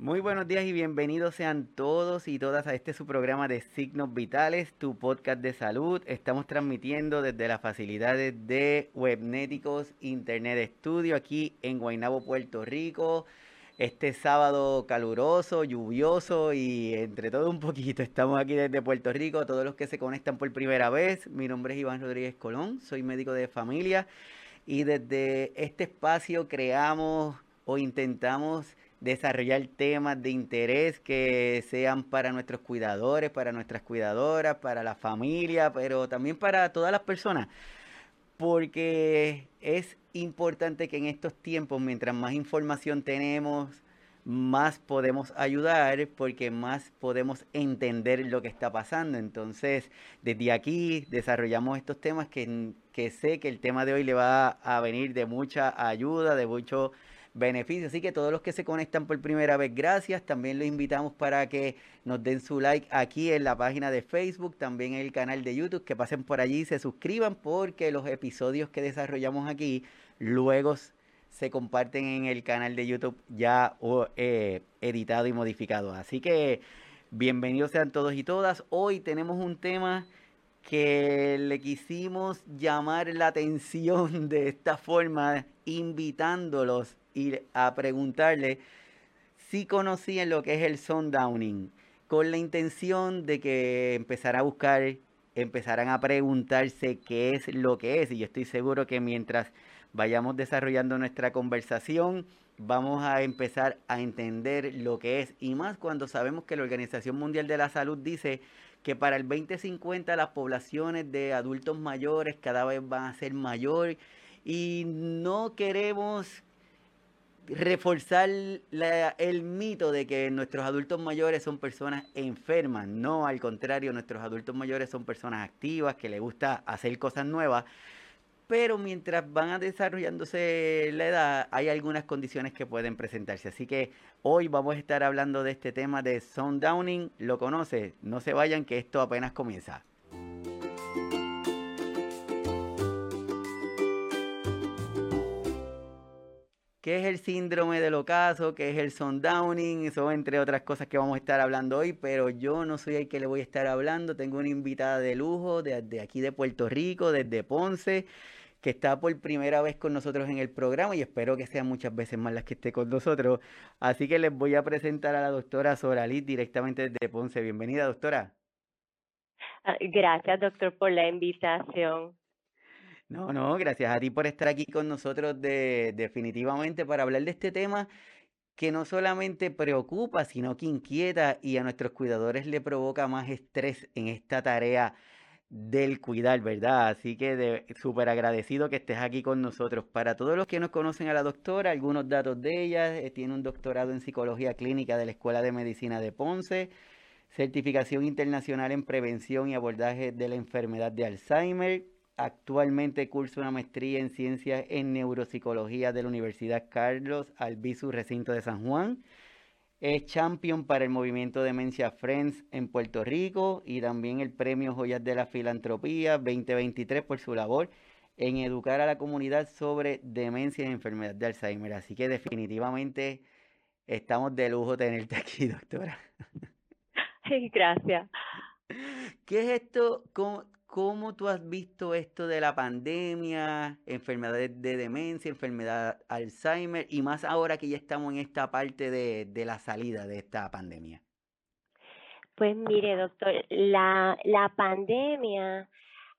Muy buenos días y bienvenidos sean todos y todas a este su programa de Signos Vitales, tu podcast de salud. Estamos transmitiendo desde las facilidades de Webnéticos Internet Studio aquí en Guaynabo, Puerto Rico. Este sábado caluroso, lluvioso y entre todo un poquito. Estamos aquí desde Puerto Rico, todos los que se conectan por primera vez. Mi nombre es Iván Rodríguez Colón, soy médico de familia y desde este espacio creamos o intentamos desarrollar temas de interés que sean para nuestros cuidadores, para nuestras cuidadoras, para la familia, pero también para todas las personas. Porque es importante que en estos tiempos, mientras más información tenemos, más podemos ayudar porque más podemos entender lo que está pasando. Entonces, desde aquí desarrollamos estos temas que, que sé que el tema de hoy le va a venir de mucha ayuda, de mucho beneficios. Así que todos los que se conectan por primera vez, gracias. También los invitamos para que nos den su like aquí en la página de Facebook, también en el canal de YouTube, que pasen por allí y se suscriban porque los episodios que desarrollamos aquí luego se comparten en el canal de YouTube ya eh, editado y modificado. Así que bienvenidos sean todos y todas. Hoy tenemos un tema que le quisimos llamar la atención de esta forma, invitándolos a preguntarle si conocían lo que es el sundowning, con la intención de que empezara a buscar, empezaran a preguntarse qué es lo que es. Y yo estoy seguro que mientras vayamos desarrollando nuestra conversación, vamos a empezar a entender lo que es. Y más cuando sabemos que la Organización Mundial de la Salud dice que para el 2050 las poblaciones de adultos mayores cada vez van a ser mayor y no queremos reforzar el mito de que nuestros adultos mayores son personas enfermas. No, al contrario, nuestros adultos mayores son personas activas, que les gusta hacer cosas nuevas. Pero mientras van desarrollándose la edad, hay algunas condiciones que pueden presentarse. Así que hoy vamos a estar hablando de este tema de sundowning. ¿Lo conoce? No se vayan, que esto apenas comienza. Qué es el síndrome del ocaso, qué es el sundowning, eso entre otras cosas que vamos a estar hablando hoy, pero yo no soy el que le voy a estar hablando, tengo una invitada de lujo desde aquí de Puerto Rico, desde Ponce, que está por primera vez con nosotros en el programa y espero que sean muchas veces más las que esté con nosotros. Así que les voy a presentar a la doctora Soralit directamente desde Ponce. Bienvenida, doctora. Ah, gracias, doctor, por la invitación. No, no, gracias a ti por estar aquí con nosotros de, definitivamente para hablar de este tema que no solamente preocupa, sino que inquieta y a nuestros cuidadores le provoca más estrés en esta tarea del cuidar, ¿verdad? Así que súper agradecido que estés aquí con nosotros. Para todos los que nos conocen a la doctora, algunos datos de ella, eh, tiene un doctorado en psicología clínica de la Escuela de Medicina de Ponce, certificación internacional en prevención y abordaje de la enfermedad de Alzheimer, Actualmente cursa una maestría en ciencias en neuropsicología de la Universidad Carlos Albizu Recinto de San Juan. Es champion para el movimiento Demencia Friends en Puerto Rico y también el premio Joyas de la Filantropía 2023 por su labor en educar a la comunidad sobre demencia y enfermedad de Alzheimer. Así que definitivamente estamos de lujo tenerte aquí, doctora. Gracias. ¿Qué es esto? ¿Cómo tú has visto esto de la pandemia, enfermedades de demencia, enfermedad Alzheimer y más ahora que ya estamos en esta parte de, de la salida de esta pandemia? Pues mire, doctor, la, la pandemia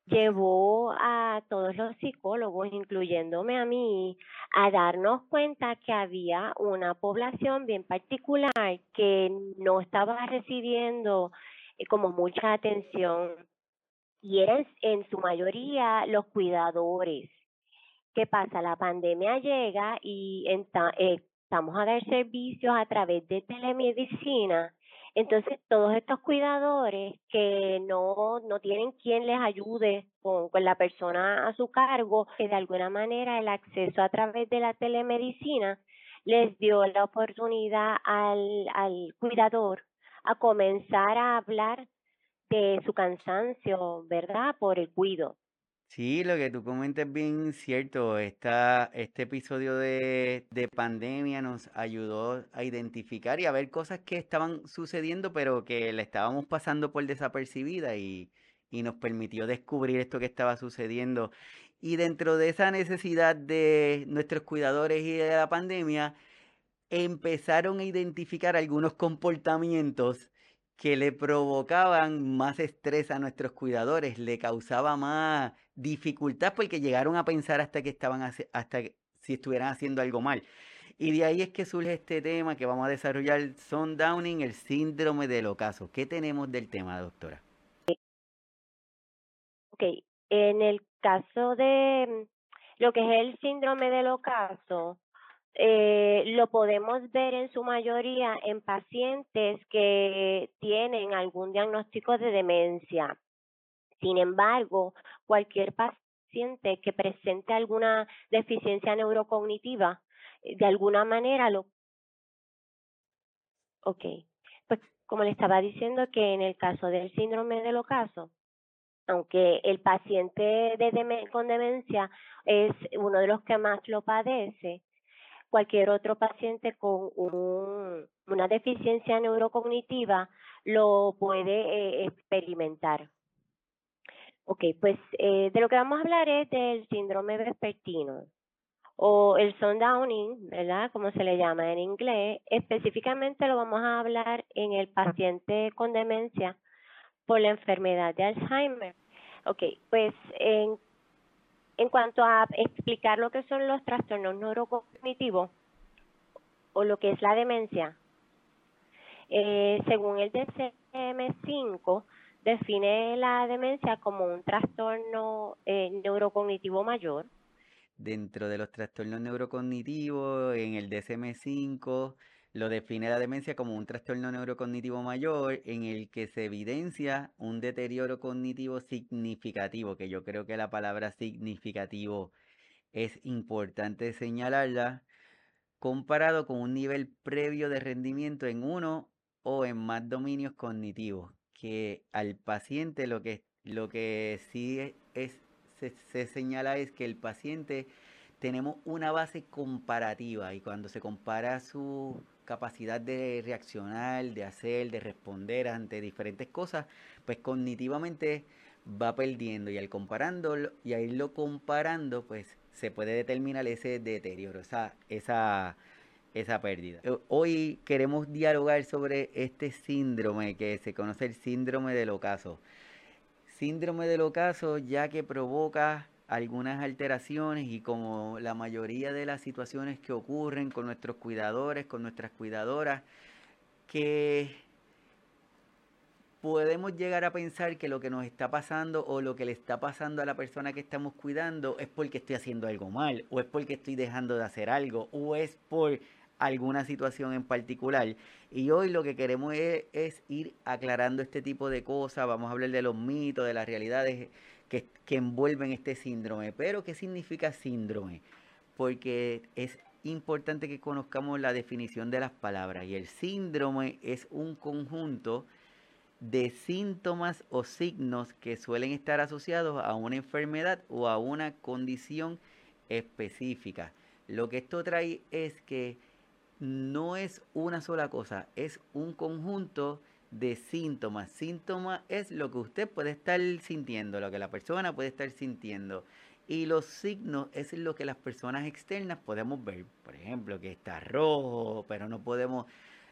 llevó a todos los psicólogos, incluyéndome a mí, a darnos cuenta que había una población bien particular que no estaba recibiendo eh, como mucha atención y eran en su mayoría los cuidadores. ¿Qué pasa? La pandemia llega y eh, estamos a dar servicios a través de telemedicina. Entonces, todos estos cuidadores que no, no tienen quien les ayude con, con la persona a su cargo, que de alguna manera el acceso a través de la telemedicina les dio la oportunidad al, al cuidador a comenzar a hablar de su cansancio, ¿verdad? Por el cuido. Sí, lo que tú comentas es bien cierto. Esta, este episodio de, de pandemia nos ayudó a identificar y a ver cosas que estaban sucediendo, pero que le estábamos pasando por desapercibida y, y nos permitió descubrir esto que estaba sucediendo. Y dentro de esa necesidad de nuestros cuidadores y de la pandemia, empezaron a identificar algunos comportamientos que le provocaban más estrés a nuestros cuidadores, le causaba más dificultad porque llegaron a pensar hasta que estaban hasta si estuvieran haciendo algo mal. Y de ahí es que surge este tema que vamos a desarrollar, Sundowning, el síndrome del ocaso. ¿Qué tenemos del tema, doctora? Ok, en el caso de mm, lo que es el síndrome del ocaso, eh, lo podemos ver en su mayoría en pacientes que tienen algún diagnóstico de demencia. Sin embargo, cualquier paciente que presente alguna deficiencia neurocognitiva, eh, de alguna manera lo... Ok, pues como le estaba diciendo que en el caso del síndrome del ocaso, aunque el paciente de con demencia es uno de los que más lo padece, cualquier otro paciente con un, una deficiencia neurocognitiva lo puede eh, experimentar. Ok, pues eh, de lo que vamos a hablar es del síndrome vespertino o el sundowning, ¿verdad? Como se le llama en inglés. Específicamente lo vamos a hablar en el paciente con demencia por la enfermedad de Alzheimer. Ok, pues en en cuanto a explicar lo que son los trastornos neurocognitivos o lo que es la demencia, eh, según el DCM5, define la demencia como un trastorno eh, neurocognitivo mayor. Dentro de los trastornos neurocognitivos, en el DCM5 lo define la demencia como un trastorno neurocognitivo mayor en el que se evidencia un deterioro cognitivo significativo, que yo creo que la palabra significativo es importante señalarla, comparado con un nivel previo de rendimiento en uno o en más dominios cognitivos, que al paciente lo que, lo que sí es, se, se señala es que el paciente tenemos una base comparativa y cuando se compara su capacidad de reaccionar, de hacer, de responder ante diferentes cosas, pues cognitivamente va perdiendo y al comparándolo y al irlo comparando, pues se puede determinar ese deterioro, esa, esa, esa pérdida. Eh, hoy queremos dialogar sobre este síndrome que se conoce el síndrome del ocaso. Síndrome del ocaso ya que provoca algunas alteraciones y como la mayoría de las situaciones que ocurren con nuestros cuidadores, con nuestras cuidadoras, que podemos llegar a pensar que lo que nos está pasando o lo que le está pasando a la persona que estamos cuidando es porque estoy haciendo algo mal o es porque estoy dejando de hacer algo o es por alguna situación en particular. Y hoy lo que queremos es, es ir aclarando este tipo de cosas, vamos a hablar de los mitos, de las realidades que, envuelven este síndrome. Pero, ¿qué significa síndrome? Porque es importante que conozcamos la definición de las palabras. Y el síndrome es un conjunto de síntomas o signos que suelen estar asociados a una enfermedad o a una condición específica. Lo que esto trae es que no es una sola cosa, es un conjunto de síntomas. Síntomas es lo que usted puede estar sintiendo, lo que la persona puede estar sintiendo. Y los signos es lo que las personas externas podemos ver. Por ejemplo, que está rojo, pero no podemos,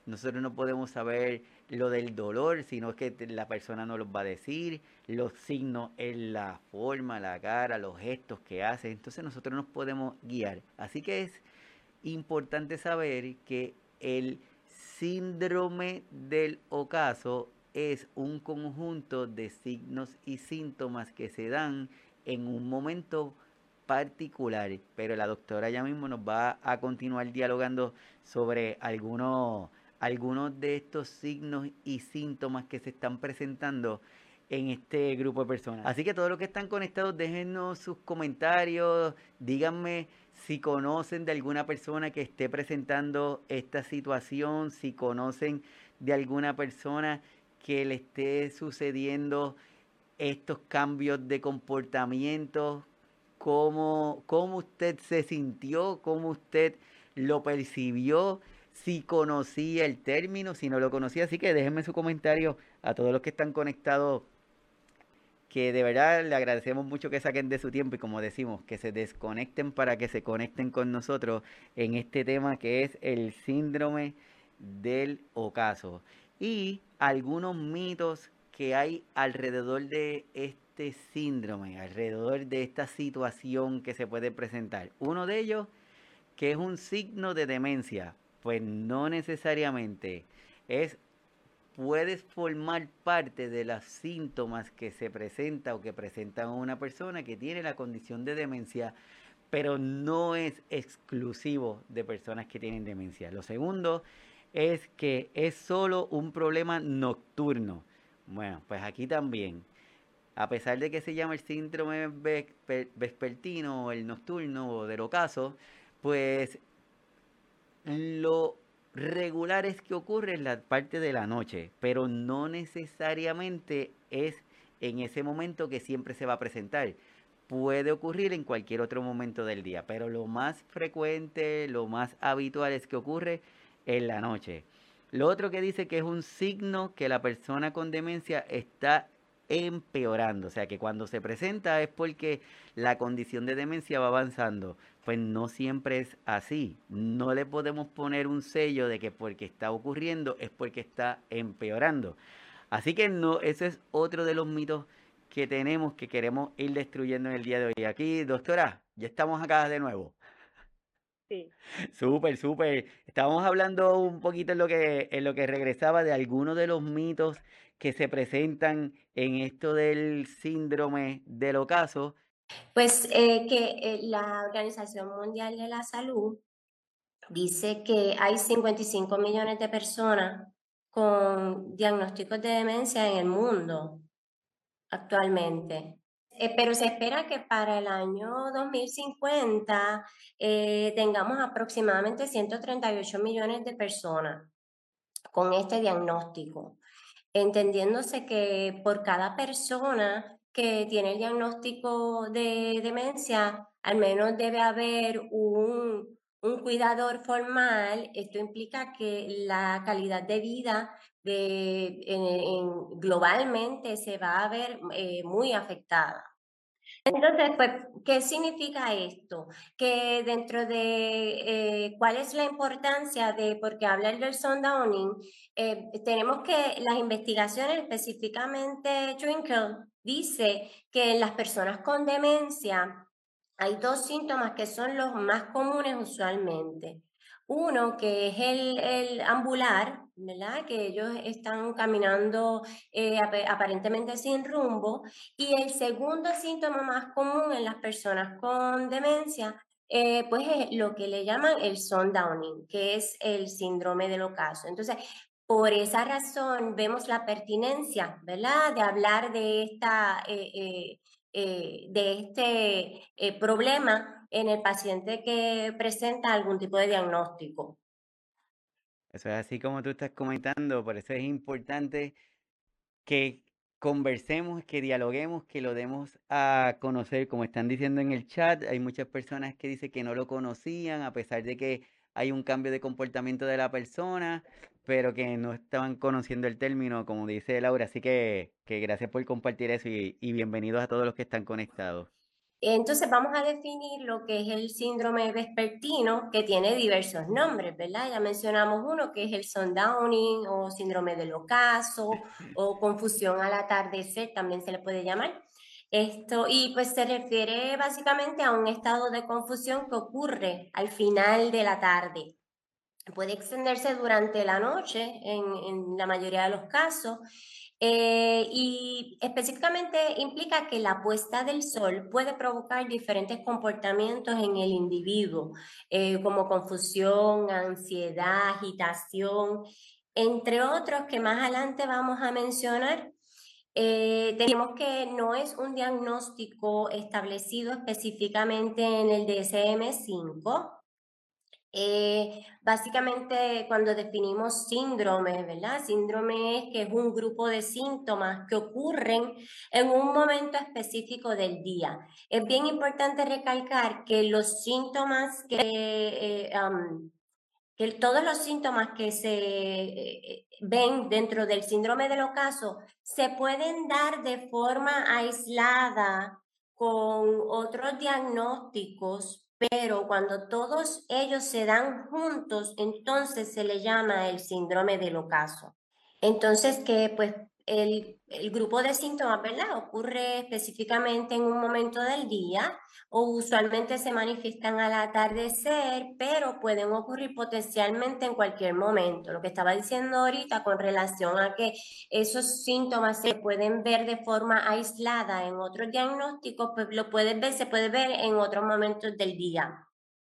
nosotros no podemos saber lo del dolor, sino que la persona no los va a decir. Los signos es la forma, la cara, los gestos que hace. Entonces nosotros nos podemos guiar. Así que es importante saber que el síndrome del ocaso es un conjunto de signos y síntomas que se dan en un momento particular, pero la doctora ya mismo nos va a continuar dialogando sobre algunos, algunos de estos signos y síntomas que se están presentando en este grupo de personas. Así que todos los que están conectados, déjenos sus comentarios, díganme si conocen de alguna persona que esté presentando esta situación, si conocen de alguna persona que le esté sucediendo estos cambios de comportamiento, cómo, cómo usted se sintió, cómo usted lo percibió, si conocía el término, si no lo conocía. Así que déjenme su comentario a todos los que están conectados, que de verdad le agradecemos mucho que saquen de su tiempo y como decimos, que se desconecten para que se conecten con nosotros en este tema que es el síndrome del ocaso y algunos mitos que hay alrededor de este síndrome, alrededor de esta situación que se puede presentar. Uno de ellos, que es un signo de demencia, pues no necesariamente es puedes formar parte de los síntomas que se presenta o que presenta una persona que tiene la condición de demencia, pero no es exclusivo de personas que tienen demencia. Lo segundo es que es solo un problema nocturno. Bueno, pues aquí también, a pesar de que se llama el síndrome vespertino o el nocturno o del ocaso, pues lo regular es que ocurre en la parte de la noche, pero no necesariamente es en ese momento que siempre se va a presentar. Puede ocurrir en cualquier otro momento del día, pero lo más frecuente, lo más habitual es que ocurre en la noche. Lo otro que dice que es un signo que la persona con demencia está empeorando, o sea que cuando se presenta es porque la condición de demencia va avanzando. Pues no siempre es así. No le podemos poner un sello de que porque está ocurriendo es porque está empeorando. Así que no, ese es otro de los mitos que tenemos que queremos ir destruyendo en el día de hoy. Aquí, doctora, ya estamos acá de nuevo. Sí. Súper, súper. Estábamos hablando un poquito en lo que, en lo que regresaba de algunos de los mitos que se presentan en esto del síndrome del ocaso. Pues eh, que eh, la Organización Mundial de la Salud dice que hay 55 millones de personas con diagnósticos de demencia en el mundo actualmente. Eh, pero se espera que para el año 2050 eh, tengamos aproximadamente 138 millones de personas con este diagnóstico, entendiéndose que por cada persona que tiene el diagnóstico de demencia, al menos debe haber un, cuidador formal. Esto implica que la calidad de vida de, globalmente se va a ver eh, muy afectada. Entonces, pues, ¿qué significa esto? Que dentro de eh, cuál es la importancia de, porque hablar del sundowning, eh, tenemos que las investigaciones, específicamente Twinkle, dice que en las personas con demencia hay dos síntomas que son los más comunes usualmente. Uno que es el, el ambular, Que ellos están caminando eh, aparentemente sin rumbo. Y el segundo síntoma más común en las personas con demencia, eh, pues es lo que le llaman el sundowning, que es el síndrome del ocaso. Entonces, por esa razón vemos la pertinencia, ¿verdad? De hablar de, esta, eh, de este problema en el paciente que presenta algún tipo de diagnóstico. Eso es así como tú estás comentando, por eso es importante que conversemos, que dialoguemos, que lo demos a conocer, como están diciendo en el chat, hay muchas personas que dicen que no lo conocían, a pesar de que hay un cambio de comportamiento de la persona, pero que no estaban conociendo el término, como dice Laura. Así que, que gracias por compartir eso y bienvenidos a todos los que están conectados. Entonces vamos a definir lo que es el síndrome vespertino, que tiene diversos nombres, ¿verdad? Ya mencionamos uno que es el sundowning o síndrome del ocaso o confusión al atardecer, también se le puede llamar. Esto, y pues se refiere básicamente a un estado de confusión que ocurre al final de la tarde. Puede extenderse durante la noche en, en la mayoría de los casos eh, y específicamente implica que la puesta del sol puede provocar diferentes comportamientos en el individuo, eh, como confusión, ansiedad, agitación, entre otros que más adelante vamos a mencionar. Eh, tenemos que no es un diagnóstico establecido específicamente en el DSM-5, Eh, básicamente, cuando definimos síndrome, ¿verdad? Síndrome es que es un grupo de síntomas que ocurren en un momento específico del día. Es bien importante recalcar que los síntomas que, eh, que todos los síntomas que se eh, ven dentro del síndrome del ocaso se pueden dar de forma aislada con otros diagnósticos pero cuando todos ellos se dan juntos, entonces se le llama el síndrome del ocaso. Entonces, que pues el, el, grupo de síntomas, ¿verdad? Ocurre específicamente en un momento del día o usualmente se manifiestan al atardecer, pero pueden ocurrir potencialmente en cualquier momento. Lo que estaba diciendo ahorita con relación a que esos síntomas se pueden ver de forma aislada en otros diagnósticos, pues lo puedes ver, se puede ver en otros momentos del día.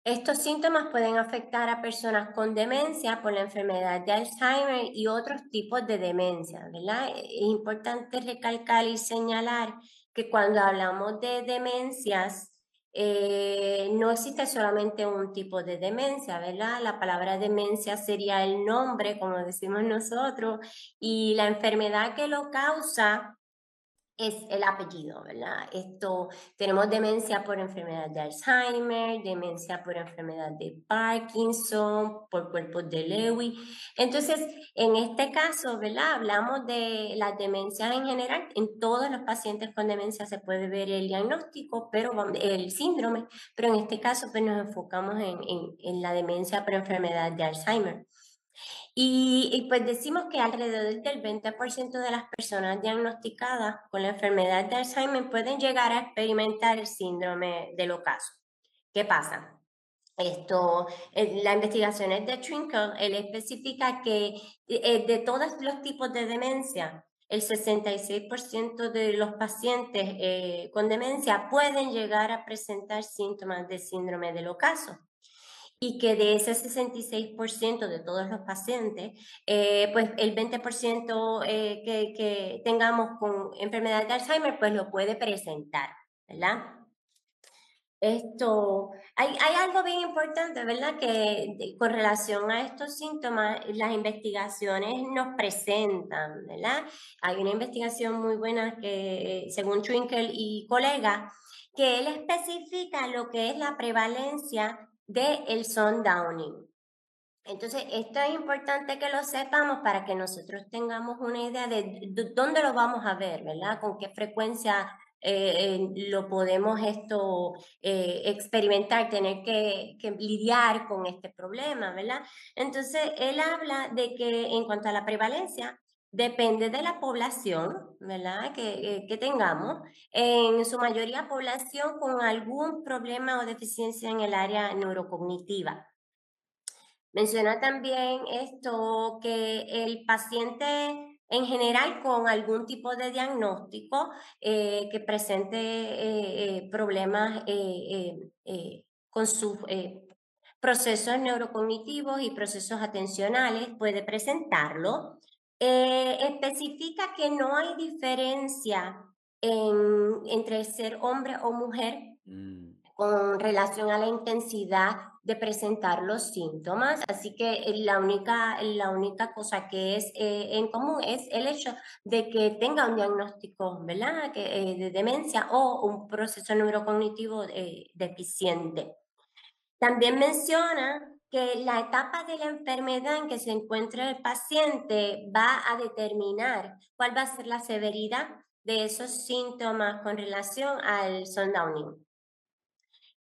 Estos síntomas pueden afectar a personas con demencia por la enfermedad de Alzheimer y otros tipos de demencia, ¿verdad? Es importante recalcar y señalar que cuando hablamos de demencias, eh, no existe solamente un tipo de demencia, ¿verdad? La palabra demencia sería el nombre, como decimos nosotros, y la enfermedad que lo causa es el apellido, ¿verdad? Esto, tenemos demencia por enfermedad de Alzheimer, demencia por enfermedad de Parkinson, por cuerpos de Lewy. Entonces, en este caso, ¿verdad? Hablamos de las demencias en general. En todos los pacientes con demencia se puede ver el diagnóstico, pero el síndrome, pero en este caso pues nos enfocamos en, en, en la demencia por enfermedad de Alzheimer. Y, pues decimos que alrededor del 20% de las personas diagnosticadas con la enfermedad de Alzheimer pueden llegar a experimentar el síndrome del ocaso. ¿Qué pasa? Esto, la investigación es de Twinkle, él especifica que eh, de todos los tipos de demencia, el 66% de los pacientes eh, con demencia pueden llegar a presentar síntomas de síndrome del ocaso y que de ese 66% de todos los pacientes, eh, pues el 20% eh, que, que, tengamos con enfermedad de Alzheimer, pues lo puede presentar, ¿verdad? Esto, hay, hay algo bien importante, ¿verdad? Que con relación a estos síntomas, las investigaciones nos presentan, ¿verdad? Hay una investigación muy buena que, según Twinkle y colega, que él especifica lo que es la prevalencia de el sundowning. Entonces, esto es importante que lo sepamos para que nosotros tengamos una idea de dónde lo vamos a ver, ¿verdad? Con qué frecuencia eh, lo podemos esto eh, experimentar, tener que, que, lidiar con este problema, ¿verdad? Entonces, él habla de que en cuanto a la prevalencia, Depende de la población, ¿verdad? Que, eh, que, tengamos. En su mayoría población con algún problema o deficiencia en el área neurocognitiva. Menciona también esto que el paciente en general con algún tipo de diagnóstico eh, que presente eh, problemas con sus procesos neurocognitivos y procesos atencionales puede presentarlo. Eh, especifica que no hay diferencia en, entre ser hombre o mujer mm. con relación a la intensidad de presentar los síntomas. Así que la única, la única cosa que es eh, en común es el hecho de que tenga un diagnóstico ¿verdad? Que, eh, de demencia o un proceso neurocognitivo deficiente. También menciona que la etapa de la enfermedad en que se encuentra el paciente va a determinar cuál va a ser la severidad de esos síntomas con relación al sundowning.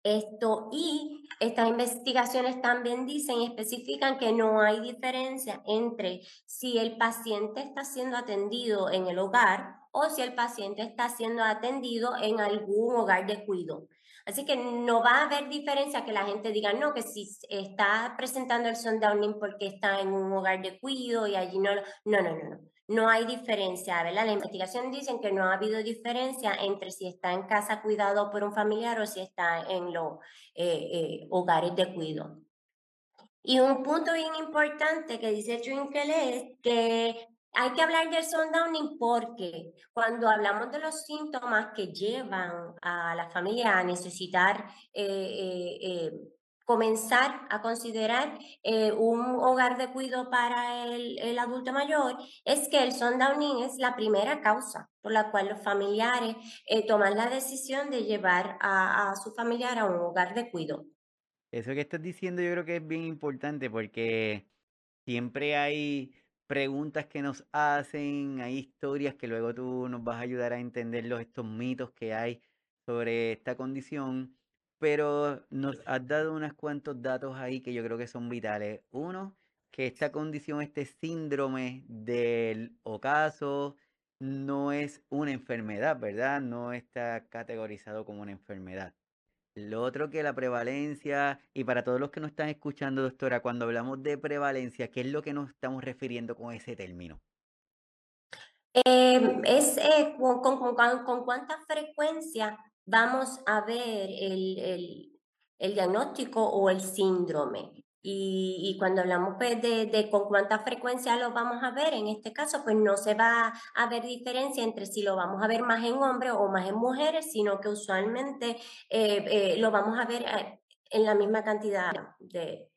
Esto y estas investigaciones también dicen y especifican que no hay diferencia entre si el paciente está siendo atendido en el hogar o si el paciente está siendo atendido en algún hogar de cuidado. Así que no va a haber diferencia que la gente diga, no, que si está presentando el sundowning porque está en un hogar de cuido y allí no, no, no, no, no. No hay diferencia, ¿verdad? La investigación dicen que no ha habido diferencia entre si está en casa cuidado por un familiar o si está en los eh, eh, hogares de cuido. Y un punto bien importante que dice Twinkle es que hay que hablar del sundowning porque cuando hablamos de los síntomas que llevan a la familia a necesitar eh, eh, eh, comenzar a considerar eh, un hogar de cuidado para el, adulto mayor es que el sundowning es la primera causa por la cual los familiares eh, toman la decisión de llevar a, a, su familiar a un hogar de cuidado. Eso que estás diciendo yo creo que es bien importante porque siempre hay preguntas que nos hacen, hay historias que luego tú nos vas a ayudar a entender los, estos mitos que hay sobre esta condición pero nos has dado unos cuantos datos ahí que yo creo que son vitales. Uno, que esta condición, este síndrome del ocaso, no es una enfermedad, ¿verdad? No está categorizado como una enfermedad. Lo otro que la prevalencia, y para todos los que nos están escuchando, doctora, cuando hablamos de prevalencia, ¿qué es lo que nos estamos refiriendo con ese término? Eh, es eh, con, con cuánta frecuencia vamos a ver el, diagnóstico o el síndrome. Y, cuando hablamos pues, de, con cuánta frecuencia lo vamos a ver, en este caso, pues no se va a ver diferencia entre si lo vamos a ver más en hombres o más en mujeres, sino que usualmente eh, eh, lo vamos a ver eh, en la misma cantidad de...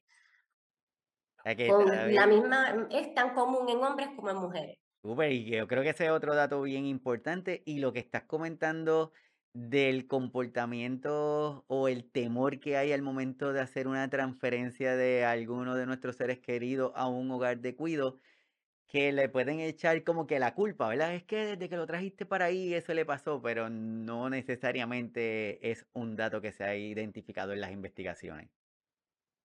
la misma, es tan común en hombres como en mujeres. y yo creo que ese es otro dato bien importante y lo que estás comentando del comportamiento o el temor que hay al momento de hacer una transferencia de alguno de nuestros seres queridos a un hogar de cuido, que le pueden echar como que la culpa, ¿verdad? Es que desde que lo trajiste para ahí eso le pasó, pero no necesariamente es un dato que se ha identificado en las investigaciones.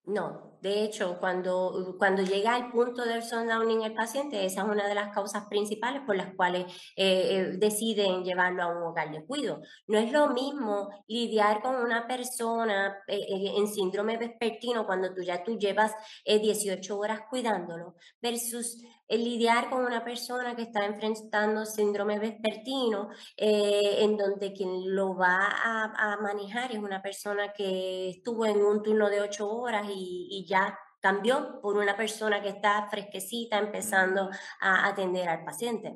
No, de hecho, cuando, cuando llega al punto del sundowning el paciente, esa es una de las causas principales por las cuales eh, eh, deciden llevarlo a un hogar de cuido. No es lo mismo lidiar con una persona eh, en síndrome vespertino cuando tú ya tú llevas 18 horas cuidándolo versus lidiar con una persona que está enfrentando síndrome vespertino, eh, en donde quien lo va a, manejar es una persona que estuvo en un turno de ocho horas y, ya cambió por una persona que está fresquecita empezando a atender al paciente.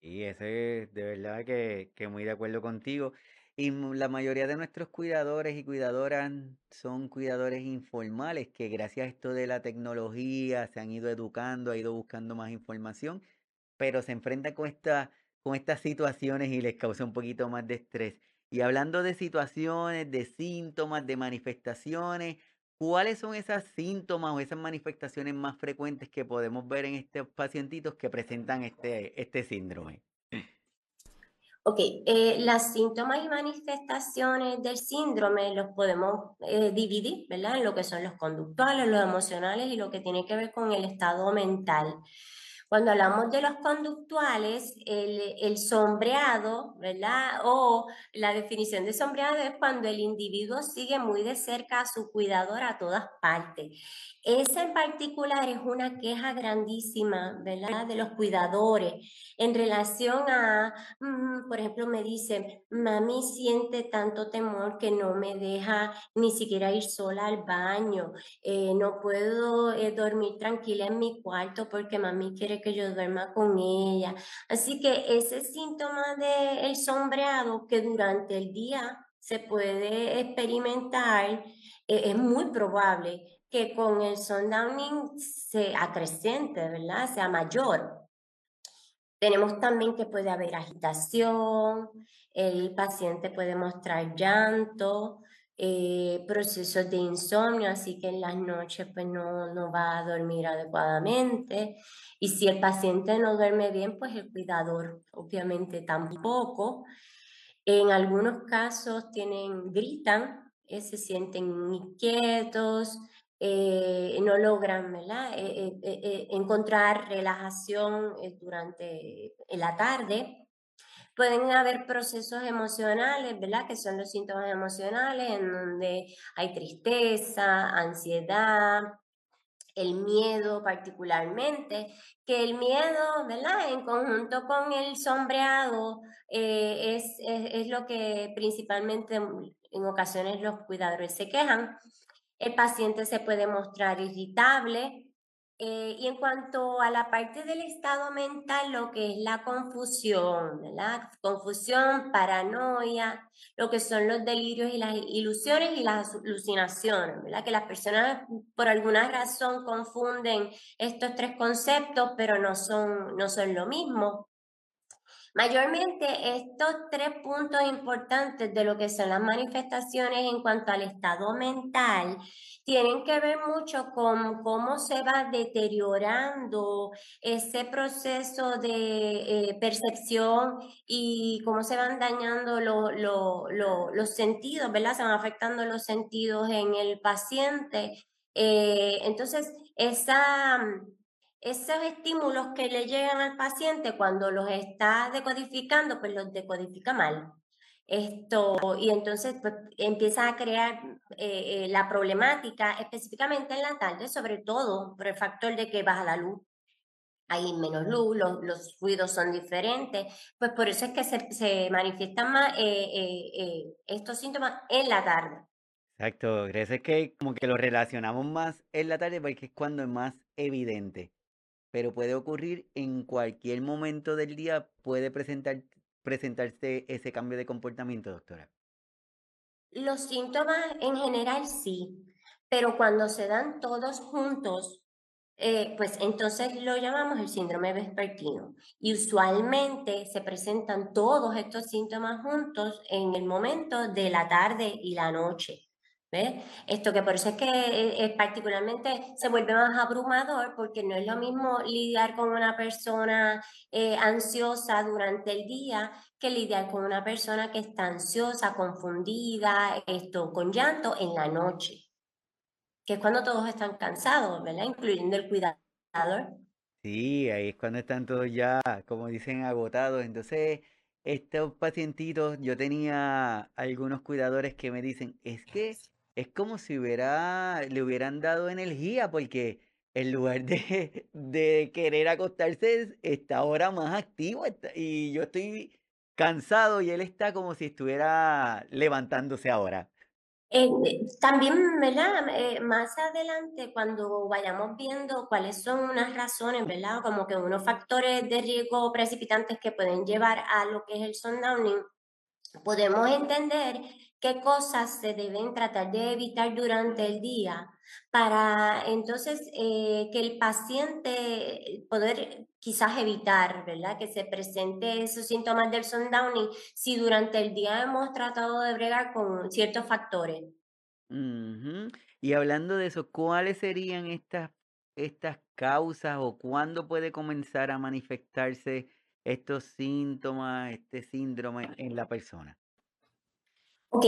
Y ese de verdad que, que muy de acuerdo contigo. Y la mayoría de nuestros cuidadores y cuidadoras son cuidadores informales que gracias a esto de la tecnología se han ido educando, han ido buscando más información, pero se enfrentan con, esta, con estas situaciones y les causa un poquito más de estrés. Y hablando de situaciones, de síntomas, de manifestaciones, ¿cuáles son esas síntomas o esas manifestaciones más frecuentes que podemos ver en estos pacientitos que presentan este, este síndrome? Ok, eh, las síntomas y manifestaciones del síndrome los podemos eh, dividir, ¿verdad? En lo que son los conductuales, los emocionales y lo que tiene que ver con el estado mental. Cuando hablamos de los conductuales, el, sombreado, ¿verdad? O la definición de sombreado es cuando el individuo sigue muy de cerca a su cuidador a todas partes. Esa en particular es una queja grandísima, ¿verdad? De los cuidadores en relación a, mm, por ejemplo, me dicen, mami siente tanto temor que no me deja ni siquiera ir sola al baño, eh, no puedo eh, dormir tranquila en mi cuarto porque mami quiere que yo duerma con ella. Así que ese síntoma del el sombreado que durante el día se puede experimentar, eh, es muy probable que con el sundowning se acrecente, ¿verdad? Sea mayor. Tenemos también que puede haber agitación, el paciente puede mostrar llanto, eh, procesos de insomnio, así que en las noches pues no, no va a dormir adecuadamente. Y si el paciente no duerme bien, pues el cuidador obviamente tampoco. En algunos casos tienen, gritan, eh, se sienten inquietos, eh, no logran encontrar relajación durante la tarde Pueden haber procesos emocionales, ¿verdad? Que son los síntomas emocionales en donde hay tristeza, ansiedad, el miedo particularmente, que el miedo, ¿verdad? En conjunto con el sombreado eh, es, es, lo que principalmente en ocasiones los cuidadores se quejan. El paciente se puede mostrar irritable, Eh, y en cuanto a la parte del estado mental, lo que es la confusión, ¿verdad? Confusión, paranoia, lo que son los delirios y las ilusiones y las alucinaciones, ¿verdad? Que las personas por alguna razón confunden estos tres conceptos, pero no son, no son lo mismo. Mayormente estos tres puntos importantes de lo que son las manifestaciones en cuanto al estado mental tienen que ver mucho con cómo se va deteriorando ese proceso de eh, percepción y cómo se van dañando los sentidos, ¿verdad? Se van afectando los sentidos en el paciente. Eh, entonces, esa esos estímulos que le llegan al paciente cuando los está decodificando, pues los decodifica mal. Esto, y entonces pues, empieza a crear eh, eh, la problemática específicamente en la tarde, sobre todo por el factor de que baja la luz. Hay menos luz, los, los ruidos son diferentes, pues por eso es que se, se manifiestan más eh, estos síntomas en la tarde. Exacto, es que como que lo relacionamos más en la tarde porque es cuando es más evidente pero puede ocurrir en cualquier momento del día, puede presentar, presentarse ese cambio de comportamiento, doctora. Los síntomas en general sí, pero cuando se dan todos juntos, eh, pues entonces lo llamamos el síndrome vespertino. Y usualmente se presentan todos estos síntomas juntos en el momento de la tarde y la noche. Esto que por eso es que eh, eh, particularmente se vuelve más abrumador porque no es lo mismo lidiar con una persona eh, ansiosa durante el día que lidiar con una persona que está ansiosa, confundida, esto, con llanto en la noche, que es cuando todos están cansados, ¿verdad? Incluyendo el cuidador. Sí, ahí es cuando están todos ya, como dicen, agotados. Entonces, estos pacientitos, yo tenía algunos cuidadores que me dicen, es que es como si hubiera, le hubieran dado energía, porque en lugar de, de querer acostarse, está ahora más activo y yo estoy cansado y él está como si estuviera levantándose ahora. Eh, también, ¿verdad? Eh, más adelante, cuando vayamos viendo cuáles son unas razones, ¿verdad? Como que unos factores de riesgo precipitantes que pueden llevar a lo que es el sundowning, podemos entender qué cosas se deben tratar de evitar durante el día para entonces eh, que el paciente poder quizás evitar, ¿verdad? Que se presente esos síntomas del sundowning si durante el día hemos tratado de bregar con ciertos factores. Y hablando de eso, ¿cuáles serían estas, estas causas o cuándo puede comenzar a manifestarse estos síntomas, este síndrome en la persona? Ok,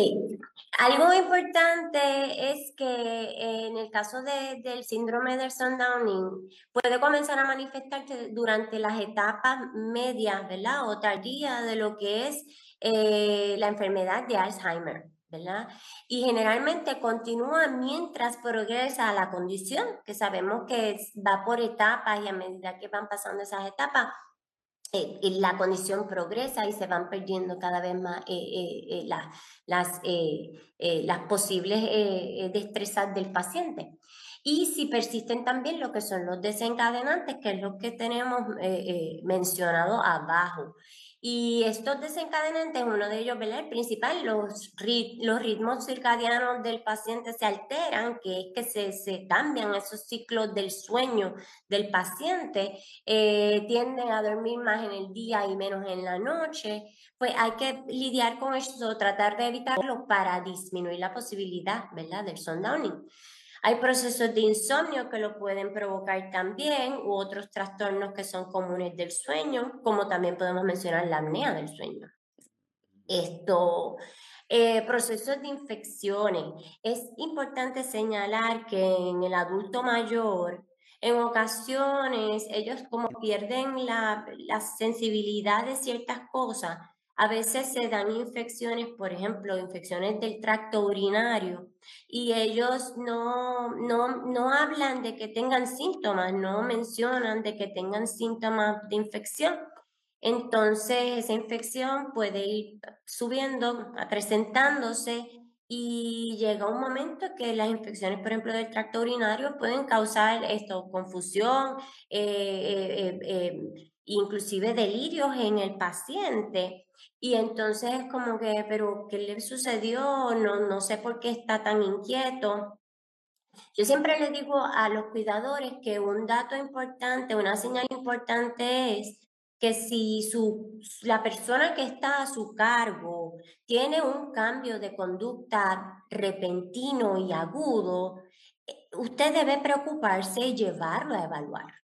algo importante es que eh, en el caso del síndrome del sundowning puede comenzar a manifestarse durante las etapas medias, ¿verdad? O tardías de lo que es eh, la enfermedad de Alzheimer, ¿verdad? Y generalmente continúa mientras progresa la condición, que sabemos que va por etapas y a medida que van pasando esas etapas, eh, la condición progresa y se van perdiendo cada vez más eh, eh, las, las posibles destrezas del paciente. Y si persisten también lo que son los desencadenantes, que es lo que tenemos mencionado abajo. Y estos desencadenantes, uno de ellos, ¿verdad? El principal, los, los ritmos circadianos del paciente se alteran, que es que se, se cambian esos ciclos del sueño del paciente, eh, tienden a dormir más en el día y menos en la noche. Pues hay que lidiar con eso, tratar de evitarlo para disminuir la posibilidad, ¿verdad? Del sundowning. Hay procesos de insomnio que lo pueden provocar también, u otros trastornos que son comunes del sueño, como también podemos mencionar la apnea del sueño. Esto, eh, procesos de infecciones. Es importante señalar que en el adulto mayor, en ocasiones, ellos como pierden la, la sensibilidad de ciertas cosas, a veces se dan infecciones, por ejemplo, infecciones del tracto urinario, y ellos no, no, no hablan de que tengan síntomas, no mencionan de que tengan síntomas de infección. Entonces, esa infección puede ir subiendo, presentándose y llega un momento que las infecciones, por ejemplo, del tracto urinario pueden causar esto, confusión, eh, eh, inclusive delirios en el paciente. Y entonces es como que, pero ¿qué le sucedió? No, no sé por qué está tan inquieto. Yo siempre les digo a los cuidadores que un dato importante, una señal importante es que si su, la persona que está a su cargo tiene un cambio de conducta repentino y agudo, eh, usted debe preocuparse y llevarlo a evaluar.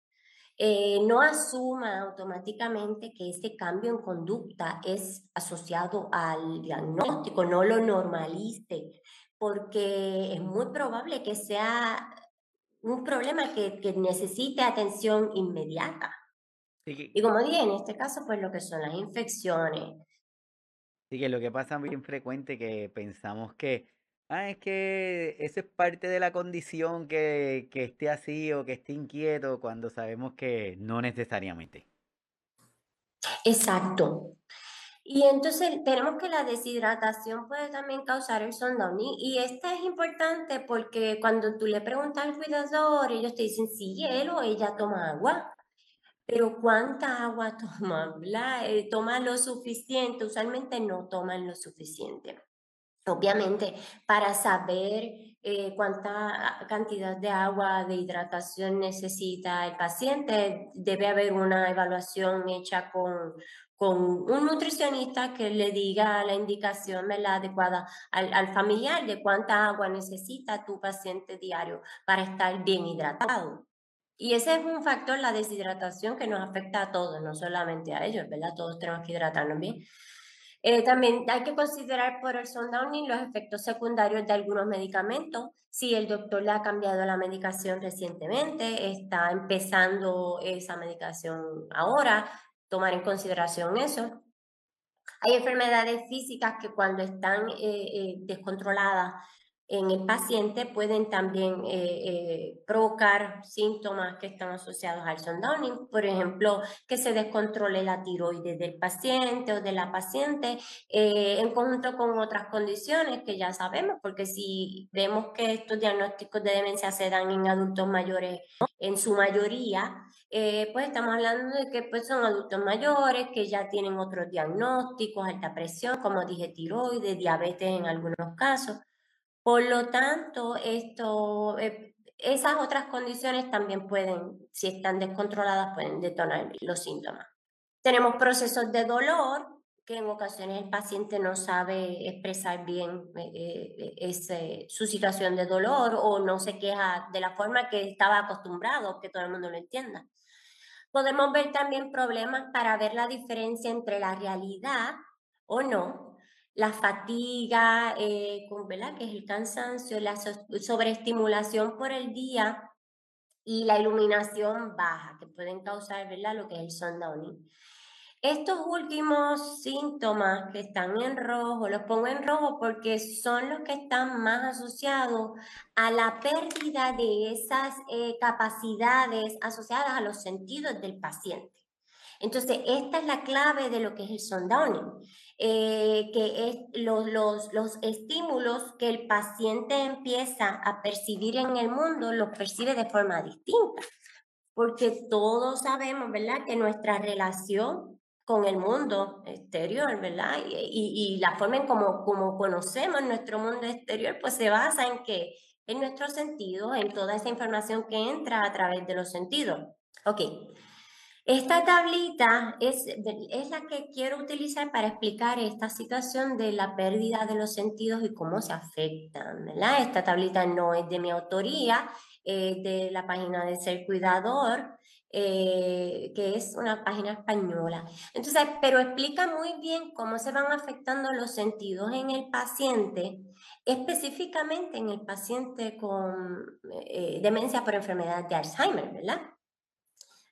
Eh, no asuma automáticamente que ese cambio en conducta es asociado al diagnóstico, no lo normalice, porque es muy probable que sea un problema que, que necesite atención inmediata. Y como dije, en este caso, pues lo que son las infecciones. Sí, que lo que pasa bien frecuente que pensamos que, ah, es que eso es parte de la condición que, que esté así o que esté inquieto, cuando sabemos que no necesariamente. Exacto. Y entonces tenemos que la deshidratación puede también causar el sundowning y esto es importante porque cuando tú le preguntas al cuidador, ellos te dicen si hielo, ella toma agua pero ¿cuánta agua toma? Eh, ¿Toma lo suficiente? Usualmente no toman lo suficiente. Obviamente, para saber eh, cuánta cantidad de agua de hidratación necesita el paciente, debe haber una evaluación hecha con, con un nutricionista que le diga la indicación la adecuada al, al familiar de cuánta agua necesita tu paciente diario para estar bien hidratado. Y ese es un factor, la deshidratación, que nos afecta a todos, no solamente a ellos, ¿verdad? Todos tenemos que hidratarnos bien. Eh, también hay que considerar por el sundowning los efectos secundarios de algunos medicamentos. Si el doctor le ha cambiado la medicación recientemente, está empezando esa medicación ahora, tomar en consideración eso. Hay enfermedades físicas que cuando están eh, eh, descontroladas en el paciente pueden también eh, eh, provocar síntomas que están asociados al sundowning, por ejemplo, que se descontrole la tiroides del paciente o de la paciente eh, en conjunto con otras condiciones que ya sabemos, porque si vemos que estos diagnósticos de demencia se dan en adultos mayores en su mayoría, pues estamos hablando de que pues, son adultos mayores que ya tienen otros diagnósticos, alta presión, como dije, tiroides, diabetes en algunos casos. Por lo tanto, esto, eh, esas otras condiciones también pueden, si están descontroladas, pueden detonar los síntomas. Tenemos procesos de dolor, que en ocasiones el paciente no sabe expresar bien eh, eh, su situación de dolor o no se queja de la forma que estaba acostumbrado, que todo el mundo lo entienda. Podemos ver también problemas para ver la diferencia entre la realidad o no la fatiga, eh, que es el cansancio, la sobreestimulación por el día y la iluminación baja, que pueden causar ¿verdad? lo que es el sundowning. Estos últimos síntomas que están en rojo, los pongo en rojo porque son los que están más asociados a la pérdida de esas eh, capacidades asociadas a los sentidos del paciente. Entonces, esta es la clave de lo que es el sundowning. Eh, que es los, los, los estímulos que el paciente empieza a percibir en el mundo, los percibe de forma distinta. Porque todos sabemos, ¿verdad?, que nuestra relación con el mundo exterior, ¿verdad? Y, y, la forma en como, como conocemos nuestro mundo exterior, pues se basa en que en nuestros sentidos, en toda esa información que entra a través de los sentidos. Ok, esta tablita es, la que quiero utilizar para explicar esta situación de la pérdida de los sentidos y cómo se afectan. ¿verdad? Esta tablita no es de mi autoría, es de la página de Ser Cuidador, eh, que es una página española. Entonces, pero explica muy bien cómo se van afectando los sentidos en el paciente, específicamente en el paciente con eh, demencia por enfermedad de Alzheimer, ¿verdad?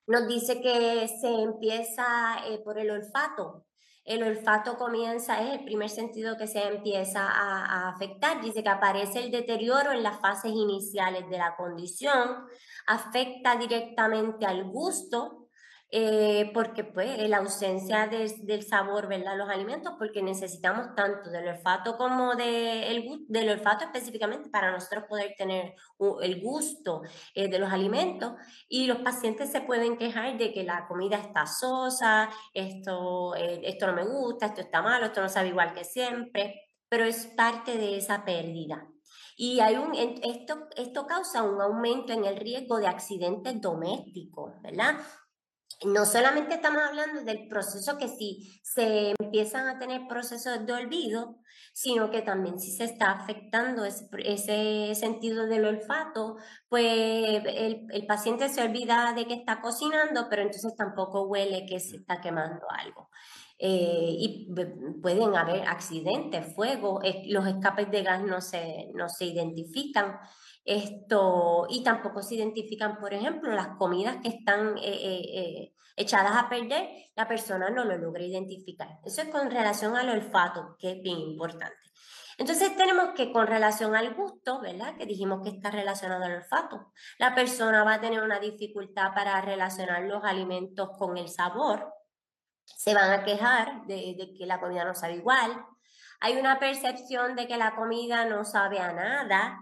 Nos dice que se empieza eh, por el olfato. El olfato comienza, es el primer sentido que se empieza a, a, afectar. Dice que aparece el deterioro en las fases iniciales de la condición, afecta directamente al gusto, eh, porque pues la ausencia del sabor, ¿verdad? Los alimentos, porque necesitamos tanto del olfato como de el, del olfato específicamente para nosotros poder tener el gusto eh, de los alimentos. Y los pacientes se pueden quejar de que la comida está sosa, esto, eh, esto no me gusta, esto está malo, esto no sabe igual que siempre, pero es parte de esa pérdida. Y hay un, esto, esto causa un aumento en el riesgo de accidentes domésticos, ¿verdad? No solamente estamos hablando del proceso que si se empiezan a tener procesos de olvido, sino que también si se está afectando ese, sentido del olfato, pues el, paciente se olvida de que está cocinando, pero entonces tampoco huele que se está quemando algo. Eh, y pueden haber accidentes, fuego, los escapes de gas no se, no se identifican. Esto, y tampoco se identifican, por ejemplo, las comidas que están eh, eh, eh, echadas a perder, la persona no lo logra identificar. Eso es con relación al olfato, que es bien importante. Entonces tenemos que con relación al gusto, ¿verdad? Que dijimos que está relacionado al olfato. La persona va a tener una dificultad para relacionar los alimentos con el sabor. Se van a quejar de, de que la comida no sabe igual. Hay una percepción de que la comida no sabe a nada,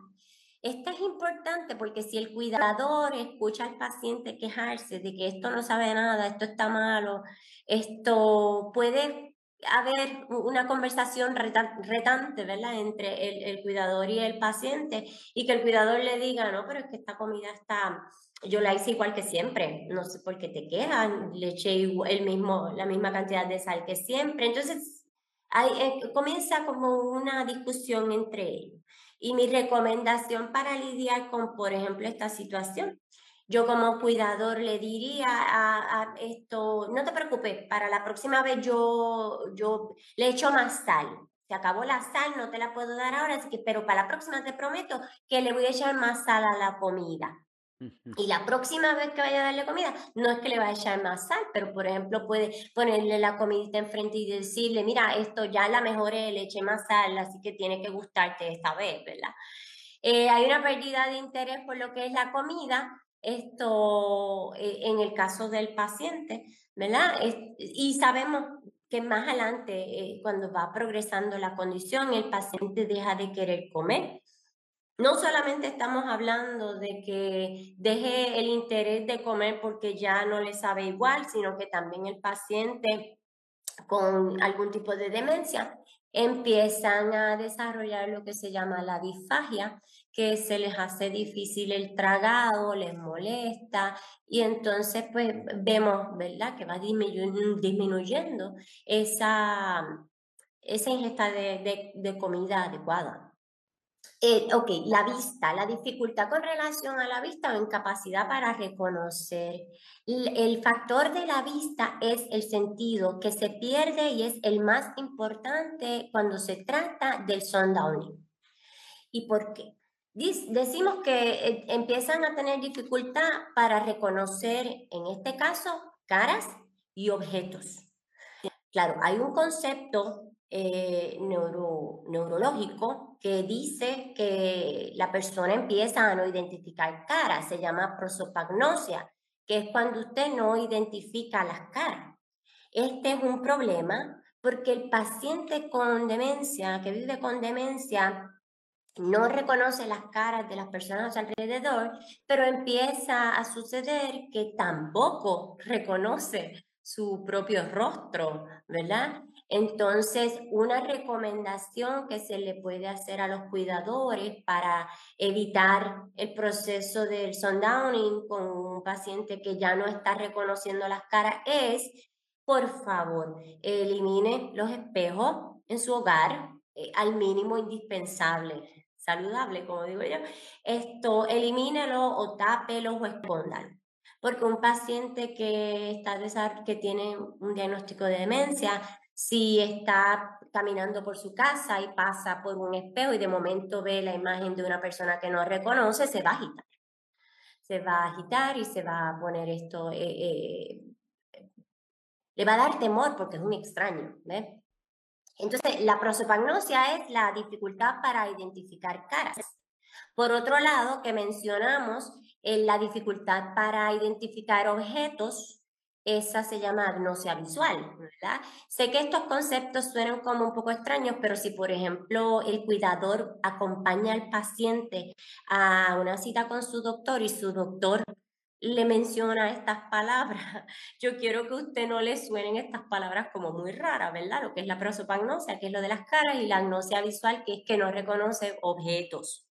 esto es importante porque si el cuidador escucha al paciente quejarse de que esto no sabe nada, esto está malo, esto puede haber una conversación retante, ¿verdad?, entre el, cuidador y el paciente y que el cuidador le diga, no, pero es que esta comida está, yo la hice igual que siempre, no sé por qué te quejan, le eché el mismo, la misma cantidad de sal que siempre. Entonces, hay, eh, comienza como una discusión entre ellos. Y mi recomendación para lidiar con, por ejemplo, esta situación, yo como cuidador le diría a, esto, no te preocupes, para la próxima vez yo, yo le echo más sal. Se acabó la sal, no te la puedo dar ahora, así que, pero para la próxima te prometo que le voy a echar más sal a la comida. Y la próxima vez que vaya a darle comida, no es que le vaya a echar más sal, pero por ejemplo puede ponerle la comidita enfrente y decirle, mira, esto ya la mejoré, le eché más sal, así que tiene que gustarte esta vez, ¿verdad? Eh, hay una pérdida de interés por lo que es la comida, esto eh, en el caso del paciente, ¿verdad? y sabemos que más adelante, eh, cuando va progresando la condición, el paciente deja de querer comer no solamente estamos hablando de que deje el interés de comer porque ya no le sabe igual, sino que también el paciente con algún tipo de demencia empiezan a desarrollar lo que se llama la disfagia, que se les hace difícil el tragado, les molesta y entonces pues vemos, ¿verdad?, que va disminuyendo esa, esa ingesta de comida adecuada. Eh, ok, la vista, la dificultad con relación a la vista o incapacidad para reconocer. El, factor de la vista es el sentido que se pierde y es el más importante cuando se trata del sundowning. ¿Y por qué? decimos que eh, empiezan a tener dificultad para reconocer, en este caso, caras y objetos. Claro, hay un concepto eh, neuro, neurológico que dice que la persona empieza a no identificar caras, se llama prosopagnosia, que es cuando usted no identifica las caras. Este es un problema porque el paciente con demencia, que vive con demencia, no reconoce las caras de las personas alrededor, pero empieza a suceder que tampoco reconoce su propio rostro, ¿verdad? Entonces, una recomendación que se le puede hacer a los cuidadores para evitar el proceso del sundowning con un paciente que ya no está reconociendo las caras es, por favor, elimine los espejos en su hogar eh, al mínimo indispensable, saludable, como digo yo. Esto, elimínelo o tápelo o escóndalo porque un paciente que, está, que tiene un diagnóstico de demencia, si está caminando por su casa y pasa por un espejo y de momento ve la imagen de una persona que no reconoce, se va a agitar. Se va a agitar y se va a poner esto, eh, eh, le va a dar temor porque es un extraño. Entonces, la prosopagnosia es la dificultad para identificar caras. Por otro lado, que mencionamos la dificultad para identificar objetos esa se llama agnosia visual, ¿verdad? Sé que estos conceptos suenan como un poco extraños, pero si por ejemplo el cuidador acompaña al paciente a una cita con su doctor y su doctor le menciona estas palabras, yo quiero que usted no le suenen estas palabras como muy raras, ¿verdad? Lo que es la prosopagnosia, que es lo de las caras, y la agnosia visual, que es que no reconoce objetos.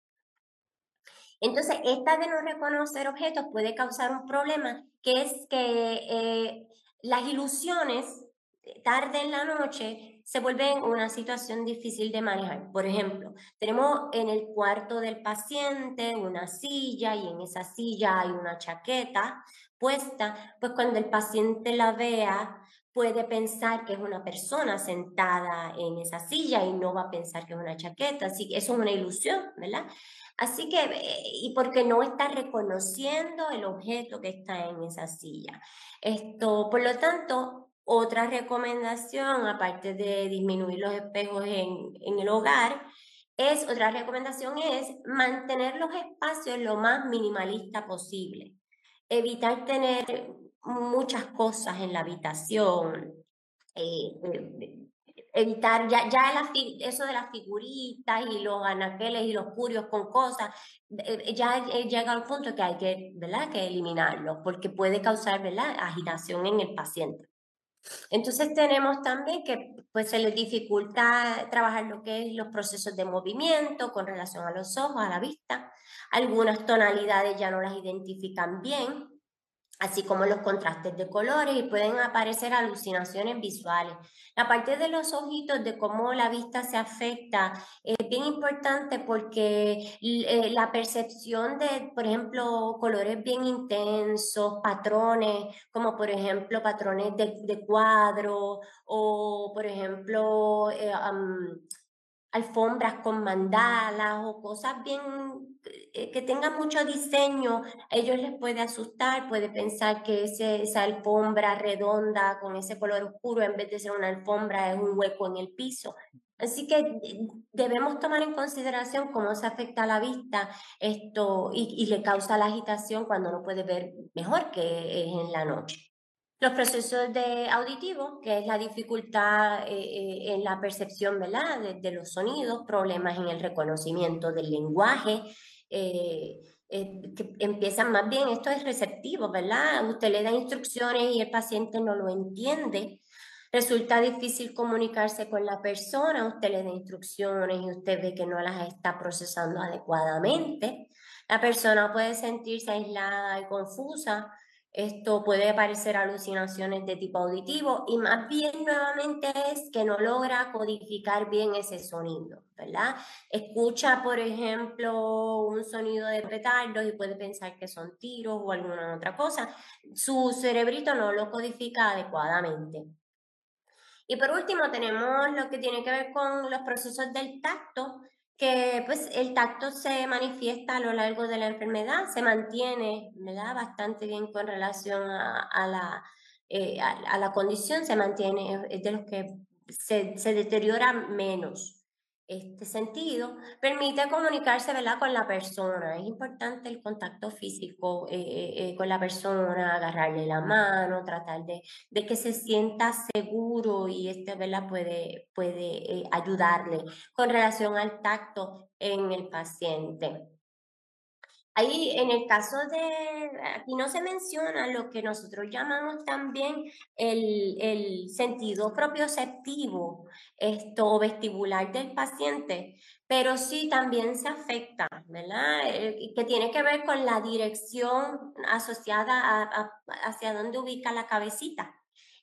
Entonces, esta de no reconocer objetos puede causar un problema, que es que eh, las ilusiones eh, tarde en la noche se vuelven una situación difícil de manejar. Por ejemplo, tenemos en el cuarto del paciente una silla y en esa silla hay una chaqueta puesta, pues cuando el paciente la vea puede pensar que es una persona sentada en esa silla y no va a pensar que es una chaqueta, así que eso es una ilusión, ¿verdad? Así que, eh, y porque no está reconociendo el objeto que está en esa silla. Esto, por lo tanto, otra recomendación, aparte de disminuir los espejos en, en el hogar, es, otra recomendación es mantener los espacios lo más minimalista posible. Evitar tener muchas cosas en la habitación, eh, evitar ya, ya eso de las figuritas y los anaqueles y los curios con cosas, eh, ya llega al punto que hay que, ¿verdad? que eliminarlos porque puede causar ¿verdad? agitación en el paciente. Entonces tenemos también que pues se les dificulta trabajar lo que es los procesos de movimiento con relación a los ojos, a la vista. Algunas tonalidades ya no las identifican bien así como los contrastes de colores y pueden aparecer alucinaciones visuales. La parte de los ojitos, de cómo la vista se afecta, es bien importante porque eh, la percepción de, por ejemplo, colores bien intensos, patrones, como por ejemplo patrones de, cuadro o, por ejemplo, eh, alfombras con mandalas o cosas bien eh, que tengan mucho diseño, ellos les puede asustar, puede pensar que esa alfombra redonda con ese color oscuro en vez de ser una alfombra es un hueco en el piso. Así que eh, debemos tomar en consideración cómo se afecta a la vista esto y, le causa la agitación cuando no puede ver mejor que en la noche. Los procesos de auditivo, que es la dificultad eh, eh, en la percepción ¿verdad? De, los sonidos, problemas en el reconocimiento del lenguaje, eh, que empiezan más bien, esto es receptivo, ¿verdad? Usted le da instrucciones y el paciente no lo entiende. Resulta difícil comunicarse con la persona, usted le da instrucciones y usted ve que no las está procesando adecuadamente. La persona puede sentirse aislada y confusa esto puede parecer alucinaciones de tipo auditivo y más bien nuevamente es que no logra codificar bien ese sonido, ¿verdad? Escucha, por ejemplo, un sonido de petardos y puede pensar que son tiros o alguna otra cosa. Su cerebrito no lo codifica adecuadamente. Y por último tenemos lo que tiene que ver con los procesos del tacto, que pues el tacto se manifiesta a lo largo de la enfermedad, se mantiene ¿verdad? bastante bien con relación a, la, eh, a, la condición, se mantiene, es de los que se, se deteriora menos este sentido, permite comunicarse ¿verdad? con la persona. Es importante el contacto físico eh, eh, eh, con la persona, agarrarle la mano, tratar de, de que se sienta seguro y este ¿verdad? puede, puede ayudarle con relación al tacto en el paciente. Ahí, en el caso de, aquí no se menciona lo que nosotros llamamos también el, el sentido propioceptivo esto, vestibular del paciente, pero sí también se afecta, ¿verdad? Eh, que tiene que ver con la dirección asociada a, hacia dónde ubica la cabecita.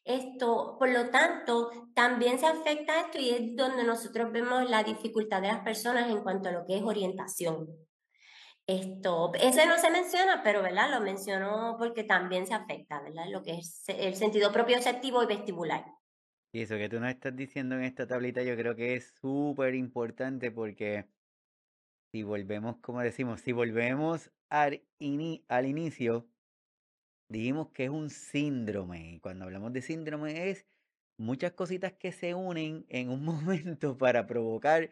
Esto, por lo tanto, también se afecta esto y es donde nosotros vemos la dificultad de las personas en cuanto a lo que es orientación. Esto, ese no se menciona, pero ¿verdad? Lo menciono porque también se afecta, ¿verdad? Lo que es el sentido propioceptivo y vestibular. Y eso que tú nos estás diciendo en esta tablita yo creo que es súper importante porque si volvemos, como decimos, si volvemos al, al inicio, dijimos que es un síndrome. Y cuando hablamos de síndrome es muchas cositas que se unen en un momento para provocar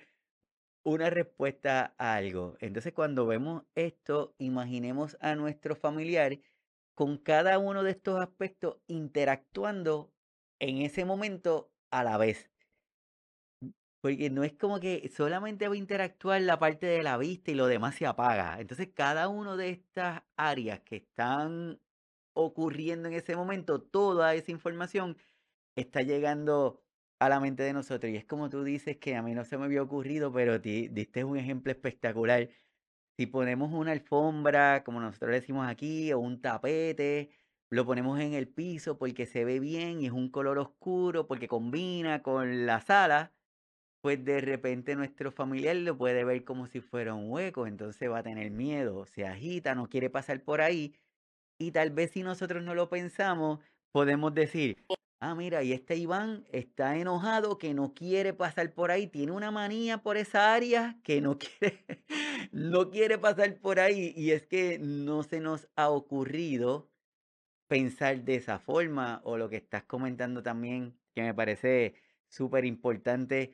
una respuesta a algo. Entonces, cuando vemos esto, imaginemos a nuestro familiar con cada uno de estos aspectos interactuando en ese momento a la vez. Porque no es como que solamente va a interactuar la parte de la vista y lo demás se apaga. Entonces, cada una de estas áreas que están ocurriendo en ese momento, toda esa información está llegando a la mente de nosotros. Y es como tú dices que a mí no se me había ocurrido, pero diste un ejemplo espectacular. Si ponemos una alfombra, como nosotros decimos aquí, o un tapete, lo ponemos en el piso porque se ve bien y es un color oscuro, porque combina con la sala, pues de repente nuestro familiar lo puede ver como si fuera un hueco, entonces va a tener miedo, se agita, no quiere pasar por ahí. Y tal vez si nosotros no lo pensamos, podemos decir, ah, mira, y este Iván está enojado, que no quiere pasar por ahí, tiene una manía por esa área que no quiere, no quiere pasar por ahí. Y es que no se nos ha ocurrido pensar de esa forma o lo que estás comentando también, que me parece súper importante,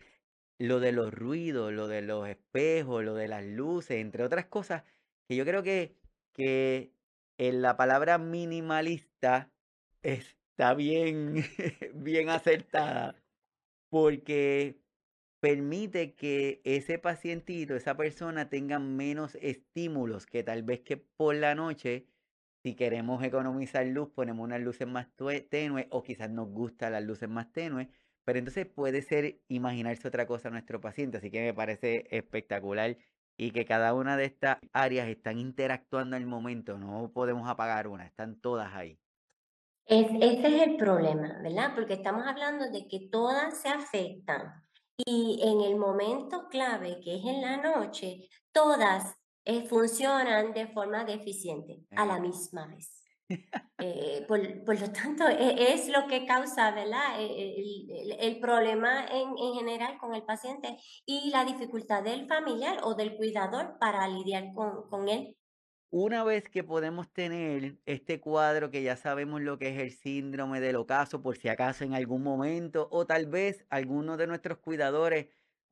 lo de los ruidos, lo de los espejos, lo de las luces, entre otras cosas, que yo creo que, que en la palabra minimalista está bien, bien acertada, porque permite que ese pacientito, esa persona tenga menos estímulos que tal vez que por la noche si queremos economizar luz, ponemos unas luces más tenues o quizás nos gustan las luces más tenues, pero entonces puede ser imaginarse otra cosa a nuestro paciente, así que me parece espectacular y que cada una de estas áreas están interactuando el momento, no podemos apagar una, están todas ahí. Es, ese es el problema, ¿verdad? Porque estamos hablando de que todas se afectan y en el momento clave, que es en la noche, todas eh, funcionan de forma deficiente a la misma vez. Eh, por, lo tanto, e, es, lo que causa ¿verdad? E, el, problema en, en, general con el paciente y la dificultad del familiar o del cuidador para lidiar con, con él. Una vez que podemos tener este cuadro que ya sabemos lo que es el síndrome del ocaso, por si acaso en algún momento, o tal vez alguno de nuestros cuidadores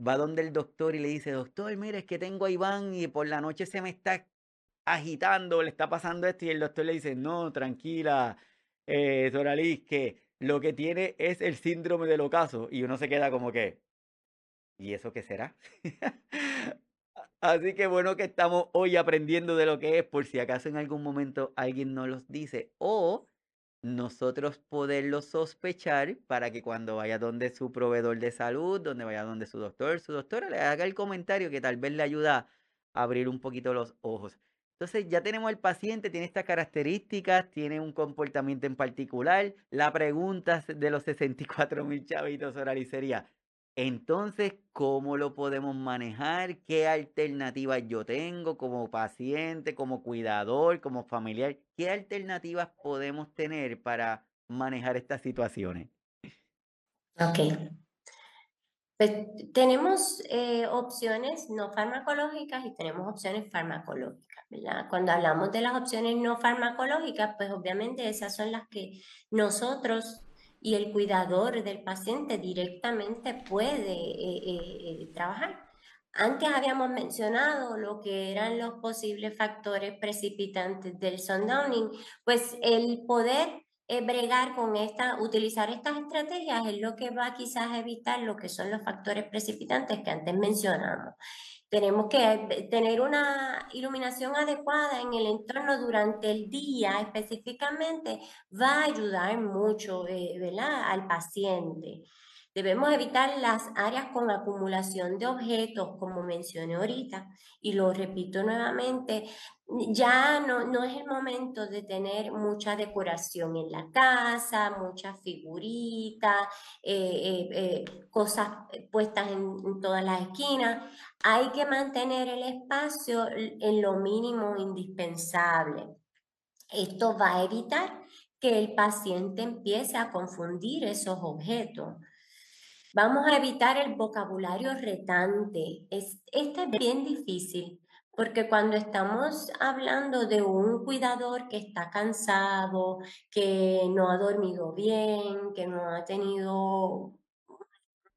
va donde el doctor y le dice, doctor, mire, es que tengo a Iván y por la noche se me está agitando, le está pasando esto, y el doctor le dice, no, tranquila, eh, que lo que tiene es el síndrome del ocaso, y uno se queda como que, ¿y eso qué será? Así que bueno que estamos hoy aprendiendo de lo que es, por si acaso en algún momento alguien nos los dice, o nosotros poderlo sospechar para que cuando vaya donde su proveedor de salud, donde vaya donde su doctor, su doctora le haga el comentario que tal vez le ayuda a abrir un poquito los ojos. Entonces ya tenemos el paciente, tiene estas características, tiene un comportamiento en particular. La pregunta de los 64 mil chavitos oralicería, entonces, ¿cómo lo podemos manejar? ¿Qué alternativas yo tengo como paciente, como cuidador, como familiar? ¿Qué alternativas podemos tener para manejar estas situaciones? Ok. Pues tenemos eh, opciones no farmacológicas y tenemos opciones farmacológicas. Cuando hablamos de las opciones no farmacológicas, pues obviamente esas son las que nosotros y el cuidador del paciente directamente puede eh, eh, trabajar. Antes habíamos mencionado lo que eran los posibles factores precipitantes del sundowning, pues el poder bregar con esta, utilizar estas estrategias es lo que va quizás evitar lo que son los factores precipitantes que antes mencionamos. Tenemos que eh, tener una iluminación adecuada en el entorno durante el día específicamente, va a ayudar mucho eh, al paciente. Debemos evitar las áreas con acumulación de objetos, como mencioné ahorita, y lo repito nuevamente, ya no, no es el momento de tener mucha decoración en la casa, muchas figuritas, eh, eh, eh, cosas puestas en, en todas las esquinas. Hay que mantener el espacio en lo mínimo indispensable. Esto va a evitar que el paciente empiece a confundir esos objetos. Vamos a evitar el vocabulario retante. Es, este es bien difícil porque cuando estamos hablando de un cuidador que está cansado, que no ha dormido bien, que no ha tenido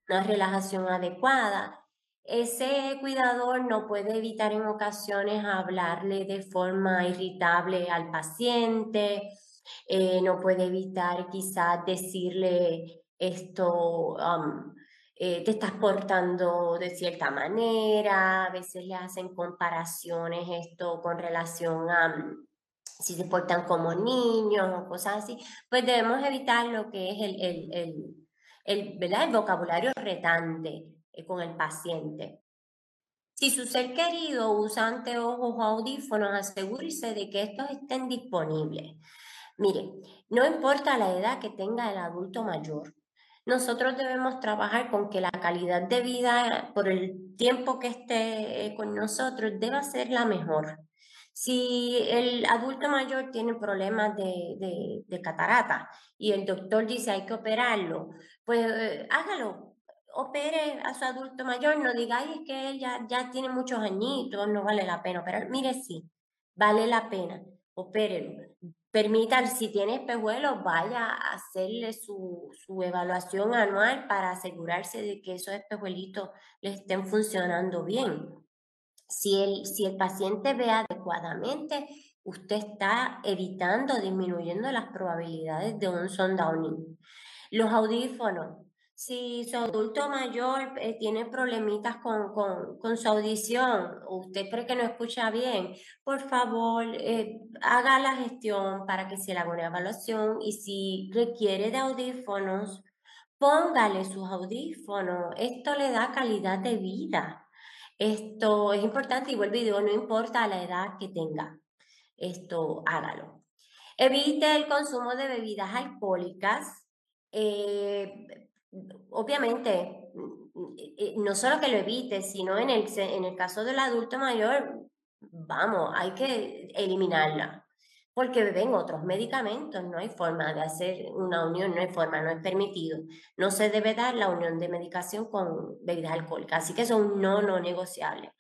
una relajación adecuada, ese cuidador no puede evitar en ocasiones hablarle de forma irritable al paciente, eh, no puede evitar quizás decirle esto, eh, te estás portando de cierta manera, a veces le hacen comparaciones esto con relación a si se portan como niños o cosas así, pues debemos evitar lo que es el, el, el, el, el vocabulario retante eh, con el paciente. Si su ser querido usa anteojos o audífonos, asegúrese de que estos estén disponibles. Mire, no importa la edad que tenga el adulto mayor, nosotros debemos trabajar con que la calidad de vida por el tiempo que esté eh, con nosotros deba ser la mejor. Si el adulto mayor tiene problemas de, catarata y el doctor dice hay que operarlo, pues eh, hágalo, opere a su adulto mayor, no es que él ya, ya tiene muchos añitos, no vale la pena operar. Mire, sí, vale la pena, opérelo. Permita, si tiene espejuelos, vaya a hacerle su, su evaluación anual para asegurarse de que esos espejuelitos le estén funcionando bien. Si el, si el paciente ve adecuadamente, usted está evitando, disminuyendo las probabilidades de un sundowning. Los audífonos. Si su adulto mayor eh, tiene problemitas con, con, con, su audición, usted cree que no escucha bien, por favor, eh, haga la gestión para que se le haga una evaluación y si requiere de audífonos, póngale sus audífonos. Esto le da calidad de vida. Esto es importante y vuelvo y digo, no importa la edad que tenga, esto hágalo. Evite el consumo de bebidas alcohólicas. Eh, obviamente, eh, no solo que lo evite, sino en el, en el caso del adulto mayor, vamos, hay que eliminarla porque beben otros medicamentos, no hay forma de hacer una unión, no hay forma, no es permitido. No se debe dar la unión de medicación con bebidas alcohólicas, así que son no, no negociables.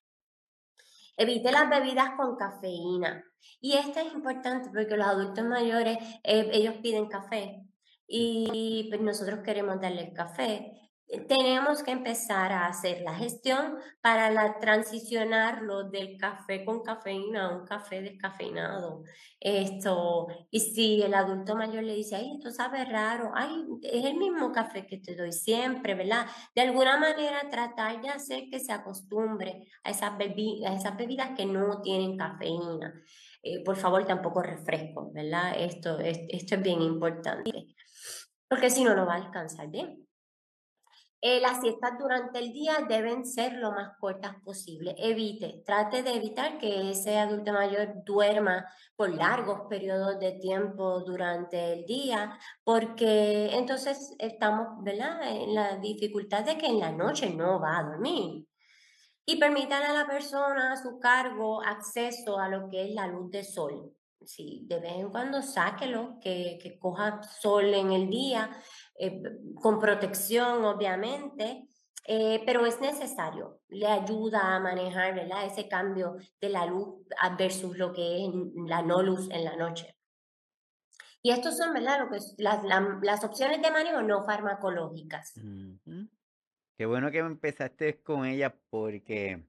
Evite las bebidas con cafeína. Y esto es importante porque los adultos mayores, eh, ellos piden café y pues, nosotros queremos darles café tenemos que empezar a hacer la gestión para la, transicionarlo del café con cafeína a un café descafeinado. Esto, y si el adulto mayor le dice, ay, esto sabe raro, ay, es el mismo café que te doy siempre, ¿verdad? De alguna manera tratar de hacer que se acostumbre a esas, bebidas, a esas bebidas que no tienen cafeína. Eh, por favor, tampoco refresco, ¿verdad? Esto, esto es bien importante, porque si no, no va a descansar bien. Eh, las siestas durante el día deben ser lo más cortas posible. Evite, trate de evitar que ese adulto mayor duerma por largos periodos de tiempo durante el día, porque entonces estamos ¿verdad? en la dificultad de que en la noche no va a dormir. Y permitan a la persona a su cargo acceso a lo que es la luz de sol. Sí, de vez en cuando sáquelo, que, que coja sol en el día eh, con protección, obviamente, eh, pero es necesario, le ayuda a manejar ¿verdad? ese cambio de la luz versus lo que es la no luz en la noche. Y estos son ¿verdad? Lo que las, las opciones de manejo no farmacológicas. Qué bueno que empezaste con ella porque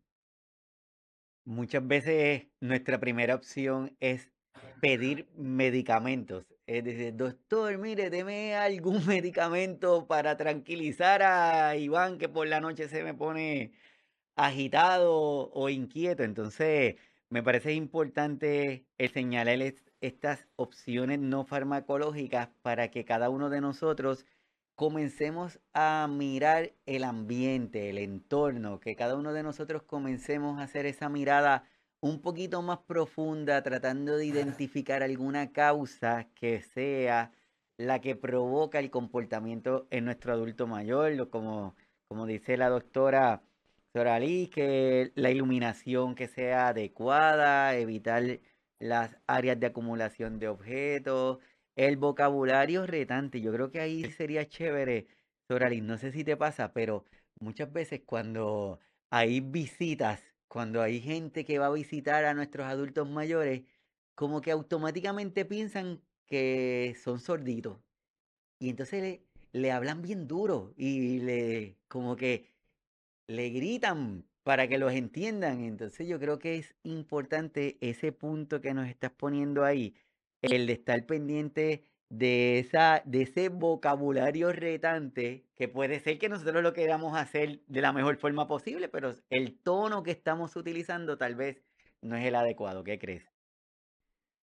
muchas veces nuestra primera opción es pedir medicamentos. Es decir, doctor, mire, deme algún medicamento para tranquilizar a Iván que por la noche se me pone agitado o inquieto. Entonces, me parece importante el señalarles estas opciones no farmacológicas para que cada uno de nosotros comencemos a mirar el ambiente, el entorno, que cada uno de nosotros comencemos a hacer esa mirada un poquito más profunda, tratando de identificar alguna causa que sea la que provoca el comportamiento en nuestro adulto mayor, como, como dice la doctora Soralí, que la iluminación que sea adecuada, evitar las áreas de acumulación de objetos, el vocabulario retante. Yo creo que ahí sería chévere, Soralí, no sé si te pasa, pero muchas veces cuando hay visitas cuando hay gente que va a visitar a nuestros adultos mayores, como que automáticamente piensan que son sorditos. Y entonces le, le hablan bien duro y le como que le gritan para que los entiendan. Entonces yo creo que es importante ese punto que nos estás poniendo ahí, el de estar pendiente de, esa, de ese vocabulario retante, que puede ser que nosotros lo queramos hacer de la mejor forma posible, pero el tono que estamos utilizando tal vez no es el adecuado. ¿Qué crees?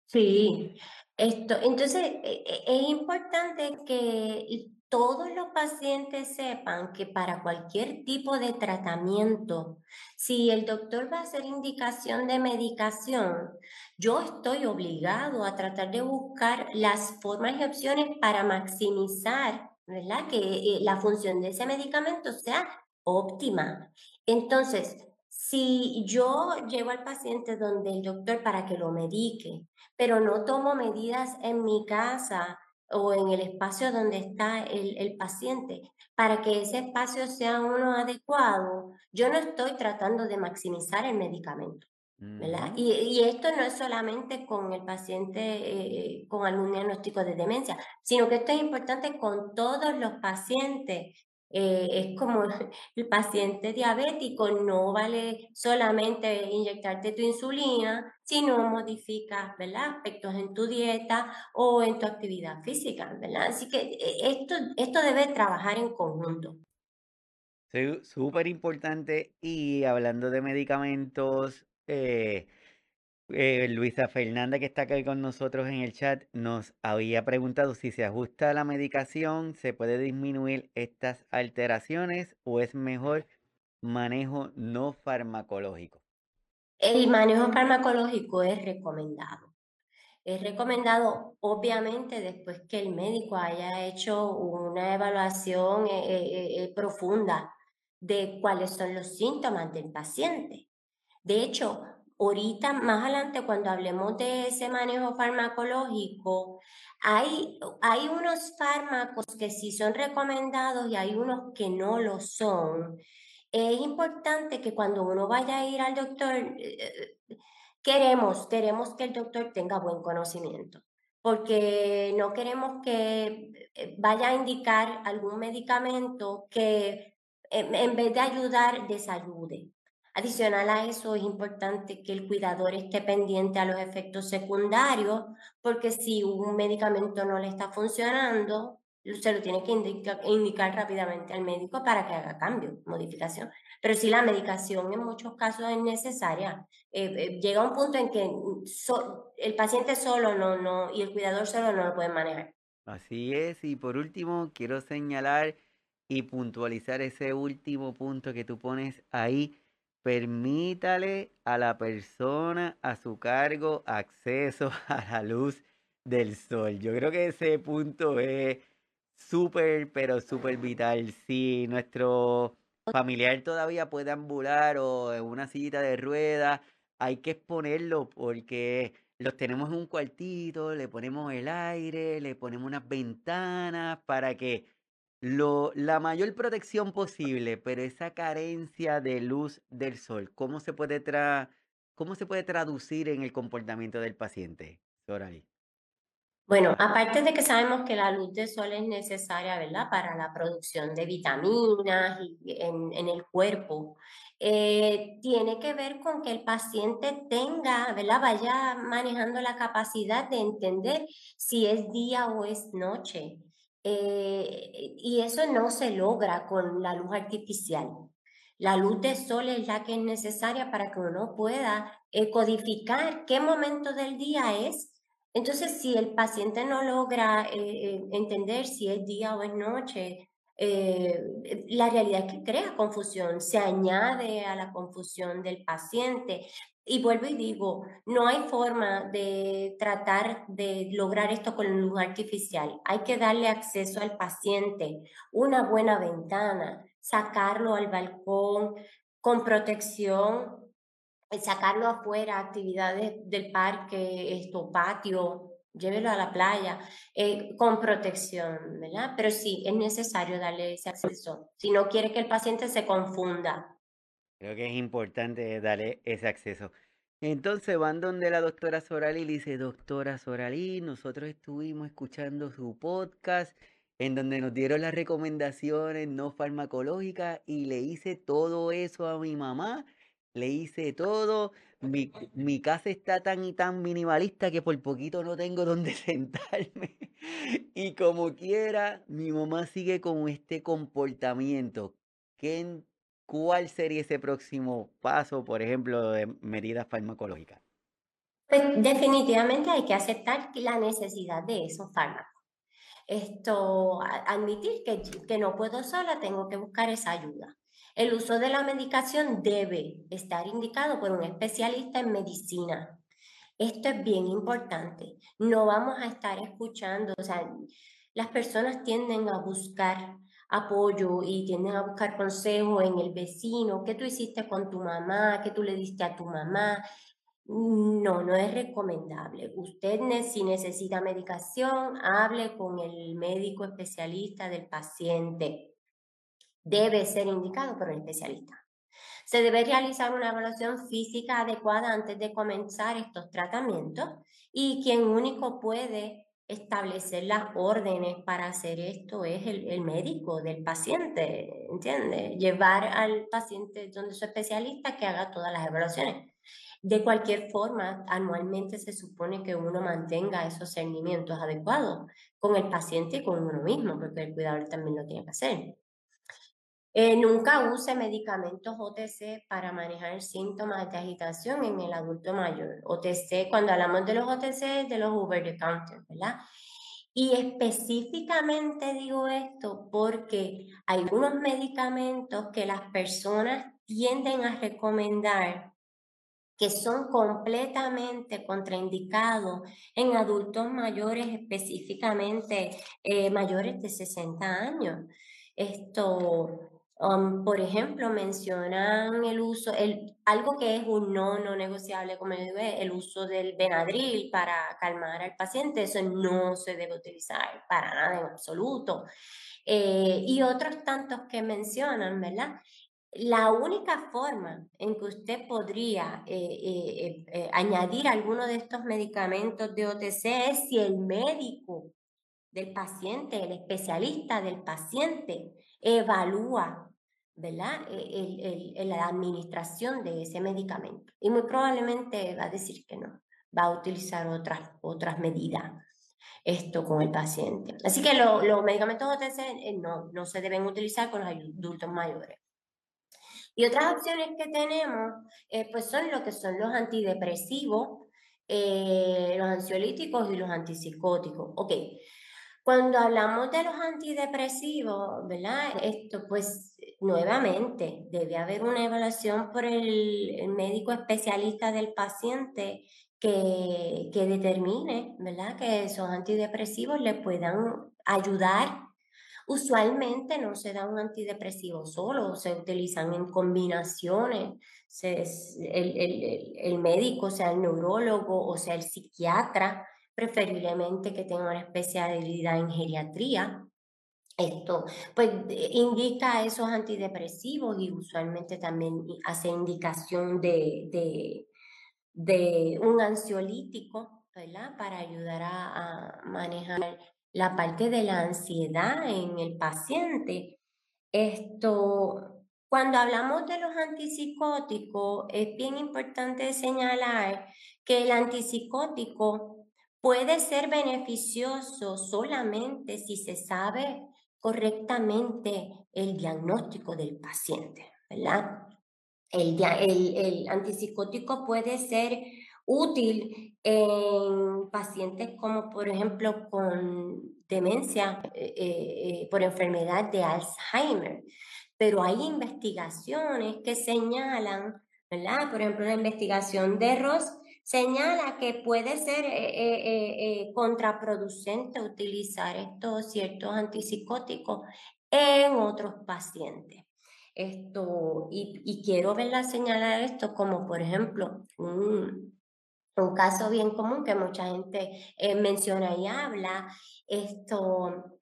Sí, esto, entonces e, e, es importante que todos los pacientes sepan que para cualquier tipo de tratamiento, si el doctor va a hacer indicación de medicación, yo estoy obligado a tratar de buscar las formas y opciones para maximizar, ¿verdad? Que eh, la función de ese medicamento sea óptima. Entonces, si yo llevo al paciente donde el doctor para que lo medique, pero no tomo medidas en mi casa, o en el espacio donde está el, paciente, para que ese espacio sea uno adecuado, yo no estoy tratando de maximizar el medicamento. ¿verdad? Y, esto no es solamente con el paciente eh, con algún diagnóstico de demencia, sino que esto es importante con todos los pacientes eh, es como el paciente diabético, no vale solamente inyectarte tu insulina, sino modificas ¿verdad? aspectos en tu dieta o en tu actividad física. ¿verdad? Así que eh, esto, esto debe trabajar en conjunto. Súper importante. Y hablando de medicamentos, eh, eh, Luisa Fernanda, que está aquí con nosotros en el chat, nos había preguntado si se ajusta la medicación, se puede disminuir estas alteraciones o es mejor manejo no farmacológico. El manejo farmacológico es recomendado. Es recomendado, obviamente, después que el médico haya hecho una evaluación eh, eh, profunda de cuáles son los síntomas del paciente. De hecho, Ahorita, más adelante, cuando hablemos de ese manejo farmacológico, hay, hay unos fármacos que sí son recomendados y hay unos que no lo son. Es importante que cuando uno vaya a ir al doctor, eh, queremos, queremos que el doctor tenga buen conocimiento, porque no queremos que eh, vaya a indicar algún medicamento que en vez de ayudar, desayude. Adicional a eso, es importante que el cuidador esté pendiente a los efectos secundarios, porque si un medicamento no le está funcionando, se lo tiene que indicar, rápidamente al médico para que haga cambio, modificación. Pero si la medicación en muchos casos es necesaria, eh, eh, llega un punto en que el paciente solo no, no, y el cuidador solo no lo pueden manejar. Así es, y por último, quiero señalar y puntualizar ese último punto que tú pones ahí permítale a la persona a su cargo acceso a la luz del sol. Yo creo que ese punto es súper, pero súper vital. Si nuestro familiar todavía puede ambular o en una sillita de ruedas, hay que exponerlo porque los tenemos en un cuartito, le ponemos el aire, le ponemos unas ventanas para que la mayor protección posible, pero esa carencia de luz del sol, ¿cómo se puede, tra cómo se puede traducir en el comportamiento del paciente, Sorari? Bueno, aparte de que sabemos que la luz del sol es necesaria, ¿verdad? Para la producción de vitaminas en, en el cuerpo, eh, tiene que ver con que el paciente tenga, ¿verdad? Vaya manejando la capacidad de entender si es día o es noche. Eh, y eso no se logra con la luz artificial. La luz de sol es la que es necesaria para que uno pueda eh, codificar qué momento del día es. Entonces, si el paciente no logra eh, entender si es día o es noche, la realidad es que crea confusión, se añade a la confusión del paciente. Y vuelvo y digo, no hay forma de tratar de lograr esto con luz artificial. Hay que darle acceso al paciente, una buena ventana, sacarlo al balcón con protección, sacarlo afuera, actividades del parque, esto, patio, llévelo a la playa, eh, con protección, ¿verdad? Pero sí, es necesario darle ese acceso, si no quiere que el paciente se confunda. Creo que es importante darle ese acceso. Entonces van donde la doctora Sorali y le dice, doctora Sorali, nosotros estuvimos escuchando su podcast en donde nos dieron las recomendaciones no farmacológicas y le hice todo eso a mi mamá, le hice todo. Mi, mi casa está tan y tan minimalista que por poquito no tengo donde sentarme. Y como quiera, mi mamá sigue con este comportamiento. ¿Qué, ¿Cuál sería ese próximo paso, por ejemplo, de medidas farmacológicas? Pues definitivamente hay que aceptar la necesidad de esos fármacos. Esto, admitir que, que no puedo sola, tengo que buscar esa ayuda. El uso de la medicación debe estar indicado por un especialista en medicina. Esto es bien importante. No vamos a estar escuchando, o sea, las personas tienden a buscar apoyo y tienden a buscar consejo en el vecino, qué tú hiciste con tu mamá, qué tú le diste a tu mamá. No, no es recomendable. Usted si necesita medicación, hable con el médico especialista del paciente. Debe ser indicado por el especialista. Se debe realizar una evaluación física adecuada antes de comenzar estos tratamientos y quien único puede establecer las órdenes para hacer esto es el, médico del paciente, ¿entiende? Llevar al paciente donde su especialista que haga todas las evaluaciones. De cualquier forma, anualmente se supone que uno mantenga esos seguimientos adecuados con el paciente y con uno mismo, porque el cuidador también lo tiene que hacer. Eh, nunca use medicamentos OTC para manejar síntomas de agitación en el adulto mayor. OTC, cuando hablamos de los OTC, de los over the counter, ¿verdad? Y específicamente digo esto porque hay unos medicamentos que las personas tienden a recomendar que son completamente contraindicados en adultos mayores, específicamente eh, mayores de 60 años. Esto, Um, por ejemplo, mencionan el uso, el, algo que es un no, no negociable, como digo, el uso del Benadryl para calmar al paciente, eso no se debe utilizar para nada en absoluto. Eh, y otros tantos que mencionan, ¿verdad? La única forma en que usted podría eh, eh, añadir alguno de estos medicamentos de OTC es si el médico del paciente, el especialista del paciente, evalúa ¿verdad? E, la administración de ese medicamento. Y muy probablemente va a decir que no, va a utilizar otras, otras medidas esto con el paciente. Así que los medicamentos OTC eh, no, no se deben utilizar con los adultos mayores. Y otras opciones que tenemos, eh, pues son lo que son los antidepresivos, eh, los ansiolíticos y los antipsicóticos. Ok, cuando hablamos de los antidepresivos, ¿verdad? Esto pues nuevamente debe haber una evaluación por el, médico especialista del paciente que, que, determine, ¿verdad? Que esos antidepresivos le puedan ayudar. Usualmente no se da un antidepresivo solo, se utilizan en combinaciones. el, el, el médico, sea el neurólogo o sea el psiquiatra, preferiblemente que tenga una especialidad en geriatría. Esto pues indica esos antidepresivos y usualmente también hace indicación de, de, un ansiolítico. Para ayudar a, a, manejar la parte de la ansiedad en el paciente. Esto, cuando hablamos de los antipsicóticos, es bien importante señalar que el antipsicótico puede ser beneficioso solamente si se sabe correctamente el diagnóstico del paciente, ¿verdad? El, antipsicótico puede ser útil en pacientes como por ejemplo con demencia eh, eh, por enfermedad de Alzheimer, pero hay investigaciones que señalan, ¿verdad? Por ejemplo, la investigación de Ross señala que puede ser eh, eh, eh, contraproducente utilizar estos ciertos antipsicóticos en otros pacientes. Esto, y, quiero verla señalar esto como, por ejemplo, un, un caso bien común que mucha gente menciona y habla, esto,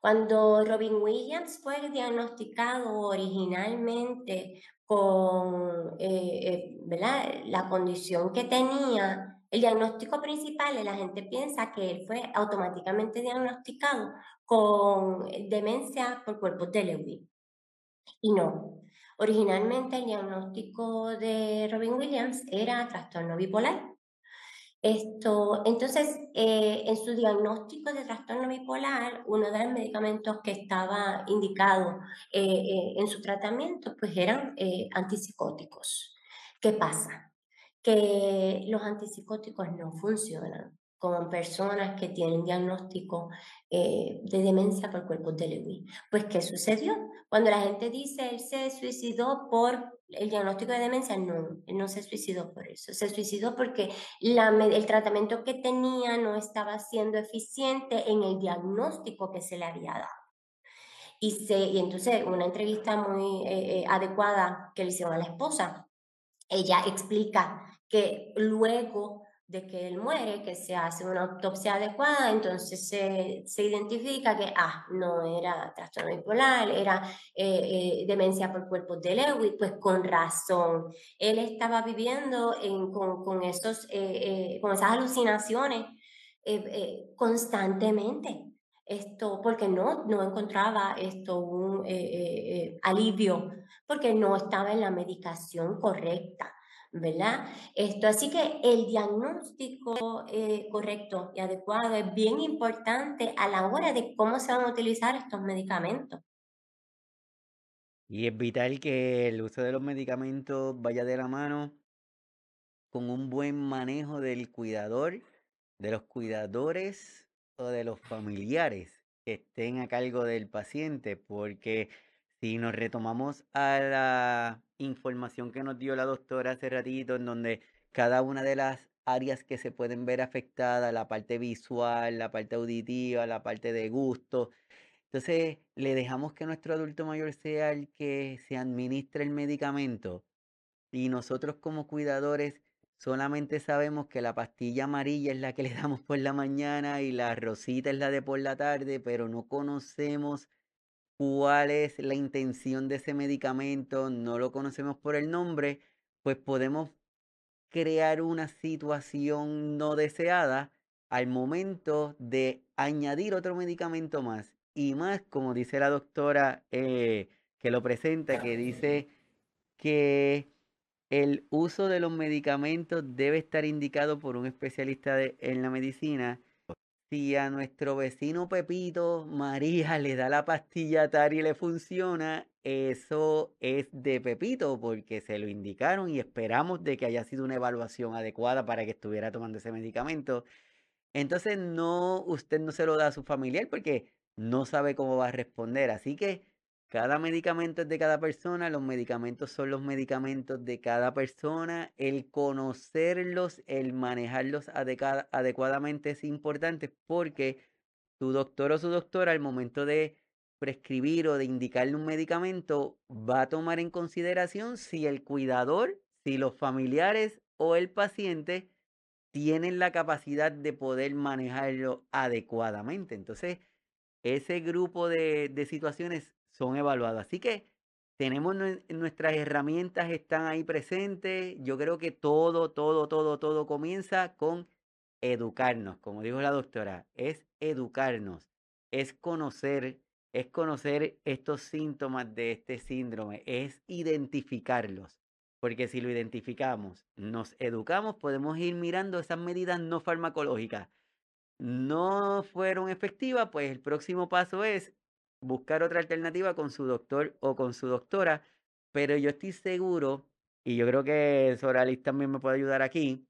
cuando Robin Williams fue diagnosticado originalmente con eh, eh, la condición que tenía El diagnóstico principal, la gente piensa que él fue automáticamente diagnosticado con demencia por cuerpos de Lewy. Y no. Originalmente el diagnóstico de Robin Williams era trastorno bipolar. Esto, entonces, eh, en su diagnóstico de trastorno bipolar, uno de los medicamentos que estaba indicado eh, eh, en su tratamiento, pues eran antipsicóticos. ¿Qué pasa? que los antipsicóticos no funcionan con personas que tienen diagnóstico eh, de demencia por cuerpos de Lewy. Pues, ¿qué sucedió? Cuando la gente dice él se suicidó por el diagnóstico de demencia, no, no se suicidó por eso. Se suicidó porque el tratamiento que tenía no estaba siendo eficiente en el diagnóstico que se le había dado. Y, se, y entonces, una entrevista muy eh, eh, adecuada que le hicieron a la esposa, ella explica que luego de que él muere, que se hace una autopsia adecuada, entonces se, se identifica que, ah, no era trastorno bipolar, era eh, eh, demencia por cuerpos de Lewy, pues con razón. Él estaba viviendo en, con, con, esos, eh, con esas alucinaciones constantemente. Esto, porque no, no encontraba esto un alivio, porque no estaba en la medicación correcta. ¿Verdad? Esto, así que el diagnóstico eh, correcto y adecuado es bien importante a la hora de cómo se van a utilizar estos medicamentos. Y es vital que el uso de los medicamentos vaya de la mano con un buen manejo del cuidador, de los cuidadores o de los familiares que estén a cargo del paciente, porque si nos retomamos a la información que nos dio la doctora hace ratito, en donde cada una de las áreas que se pueden ver afectadas, la parte visual, la parte auditiva, la parte de gusto, entonces le dejamos que nuestro adulto mayor sea el que se administre el medicamento y nosotros como cuidadores solamente sabemos que la pastilla amarilla es la que le damos por la mañana y la rosita es la de por la tarde, pero no conocemos cuál es la intención de ese medicamento, no lo conocemos por el nombre, pues podemos crear una situación no deseada al momento de añadir otro medicamento más. Y más, como dice la doctora eh, que lo presenta, que dice que el uso de los medicamentos debe estar indicado por un especialista en la medicina si a nuestro vecino Pepito María le da la pastilla TAR y le funciona, eso es de Pepito porque se lo indicaron y esperamos de que haya sido una evaluación adecuada para que estuviera tomando ese medicamento. Entonces no, usted no se lo da a su familiar porque no sabe cómo va a responder. Así que cada medicamento es de cada persona, los medicamentos son los medicamentos de cada persona. El conocerlos, el manejarlos adecuadamente es importante porque su doctor o su doctora al momento de prescribir o de indicarle un medicamento va a tomar en consideración si el cuidador, si los familiares o el paciente tienen la capacidad de poder manejarlo adecuadamente. Entonces, ese grupo de, de situaciones son evaluados. Así que tenemos nuestras herramientas, están ahí presentes. Yo creo que todo, todo, todo, todo comienza con educarnos, como dijo la doctora, es educarnos, es conocer, es conocer estos síntomas de este síndrome, es identificarlos. Porque si lo identificamos, nos educamos, podemos ir mirando esas medidas no farmacológicas. No fueron efectivas, pues el próximo paso es buscar otra alternativa con su doctor o con su doctora, pero yo estoy seguro, y yo creo que Soralis también me puede ayudar aquí,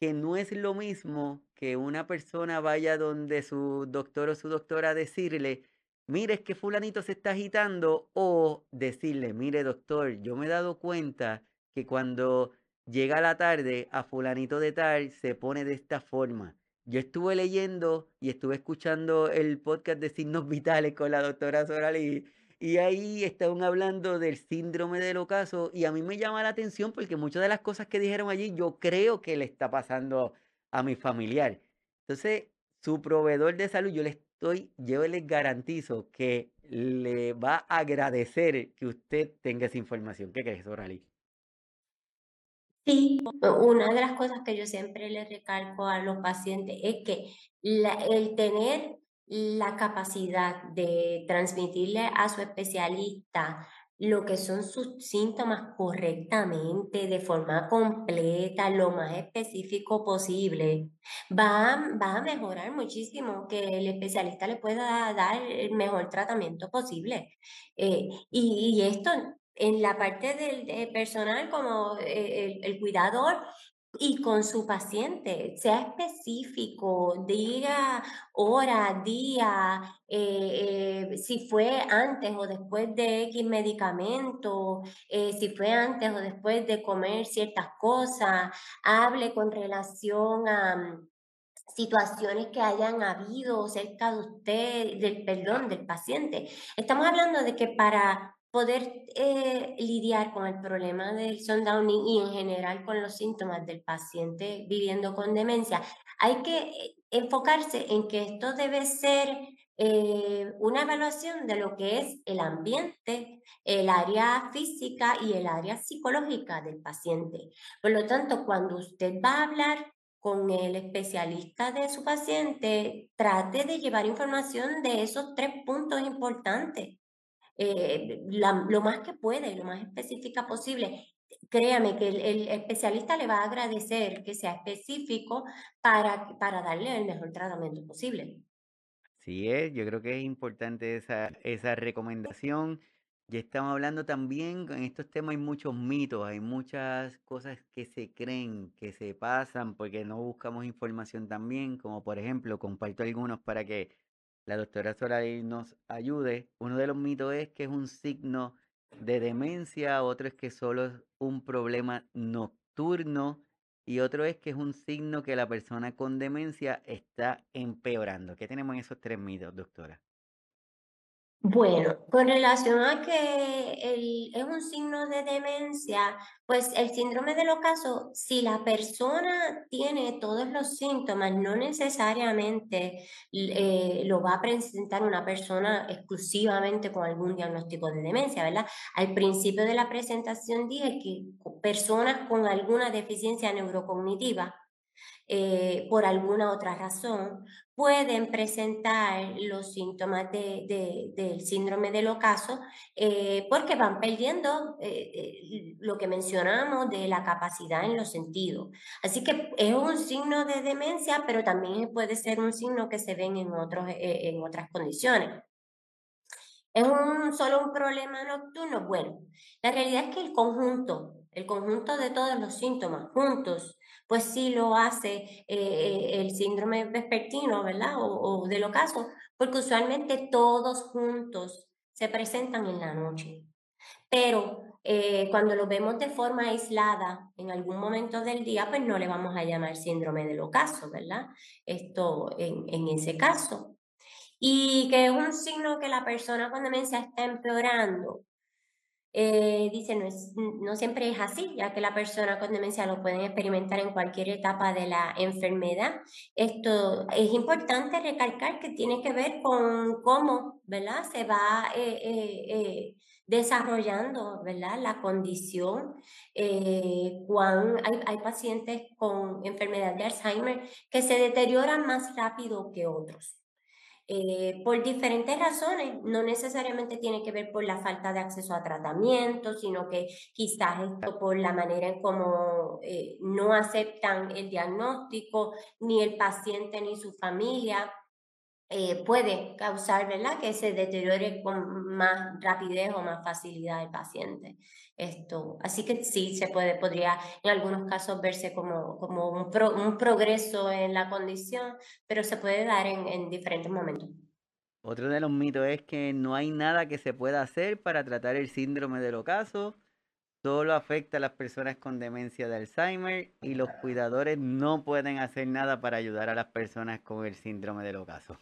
que no es lo mismo que una persona vaya donde su doctor o su doctora a decirle, mire, es que fulanito se está agitando, o decirle, mire doctor, yo me he dado cuenta que cuando llega la tarde a fulanito de tal se pone de esta forma yo estuve leyendo y estuve escuchando el podcast de signos vitales con la doctora Sorali y ahí estaban hablando del síndrome del ocaso y a mí me llama la atención porque muchas de las cosas que dijeron allí yo creo que le está pasando a mi familiar. Entonces, su proveedor de salud, yo le estoy, yo les garantizo que le va a agradecer que usted tenga esa información. ¿Qué crees, Sorali? Sí, una de las cosas que yo siempre le recalco a los pacientes es que el tener la capacidad de transmitirle a su especialista lo que son sus síntomas correctamente, de forma completa, lo más específico posible, va, va a mejorar muchísimo que el especialista le pueda dar el mejor tratamiento posible. Eh, y, esto en la parte del personal como eh, el, cuidador y con su paciente, sea específico, diga hora, día, eh, eh, si fue antes o después de X medicamento, si fue antes o después de comer ciertas cosas, hable con relación a mm, situaciones que hayan habido cerca de usted, del perdón, del paciente. Estamos hablando de que para poder eh, lidiar con el problema del sundowning y en general con los síntomas del paciente viviendo con demencia, hay que eh, enfocarse en que esto debe ser eh, una evaluación de lo que es el ambiente, el área física y el área psicológica del paciente. Por lo tanto, cuando usted va a hablar con el especialista de su paciente, trate de llevar información de esos tres puntos importantes eh, lo más que puede, lo más específica posible. Créame que el, especialista le va a agradecer que sea específico para, para darle el mejor tratamiento posible. Sí, es, yo creo que es importante esa, esa recomendación. Ya estamos hablando también, en estos temas hay muchos mitos, hay muchas cosas que se creen, que se pasan porque no buscamos información también, como por ejemplo, comparto algunos para que la doctora Solari nos ayude. Uno de los mitos es que es un signo de demencia, otro es que solo es un problema nocturno y otro es que es un signo que la persona con demencia está empeorando. ¿Qué tenemos en esos tres mitos, doctora? Bueno, con relación a que es un signo de demencia, pues el síndrome del ocaso, si la persona tiene todos los síntomas, no necesariamente eh, lo va a presentar una persona exclusivamente con algún diagnóstico de demencia, ¿verdad? Al principio de la presentación dije que personas con alguna deficiencia neurocognitiva eh, por alguna otra razón, pueden presentar los síntomas de, del síndrome del ocaso eh, porque van perdiendo eh, lo que mencionamos de la capacidad en los sentidos. Así que es un signo de demencia, pero también puede ser un signo que se ven en, otros, en otras condiciones. ¿Es un, solo un problema nocturno? Bueno, la realidad es que el conjunto, el conjunto de todos los síntomas juntos pues sí lo hace eh, el síndrome vespertino, ¿verdad? O, del ocaso, porque usualmente todos juntos se presentan en la noche. Pero eh, cuando lo vemos de forma aislada en algún momento del día, pues no le vamos a llamar síndrome del ocaso, ¿verdad? Esto en, en ese caso. Y que es un signo que la persona con demencia está empeorando, eh, dice, no, es, no siempre es así, ya que la persona con demencia lo pueden experimentar en cualquier etapa de la enfermedad. Esto es importante recalcar que tiene que ver con cómo, ¿verdad? Se va eh, eh, desarrollando, ¿verdad? La condición. cuando hay, hay pacientes con enfermedad de Alzheimer que se deterioran más rápido que otros. Eh, por diferentes razones, no necesariamente tiene que ver por la falta de acceso a tratamiento, sino que quizás esto por la manera en cómo eh, no aceptan el diagnóstico, ni el paciente ni su familia. Eh, puede causar ¿verdad? que se deteriore con más rapidez o más facilidad el paciente. Esto, así que sí, se puede, podría en algunos casos verse como, como un, un progreso en la condición, pero se puede dar en, en diferentes momentos. Otro de los mitos es que no hay nada que se pueda hacer para tratar el síndrome del ocaso, solo afecta a las personas con demencia de Alzheimer y los cuidadores no pueden hacer nada para ayudar a las personas con el síndrome del ocaso.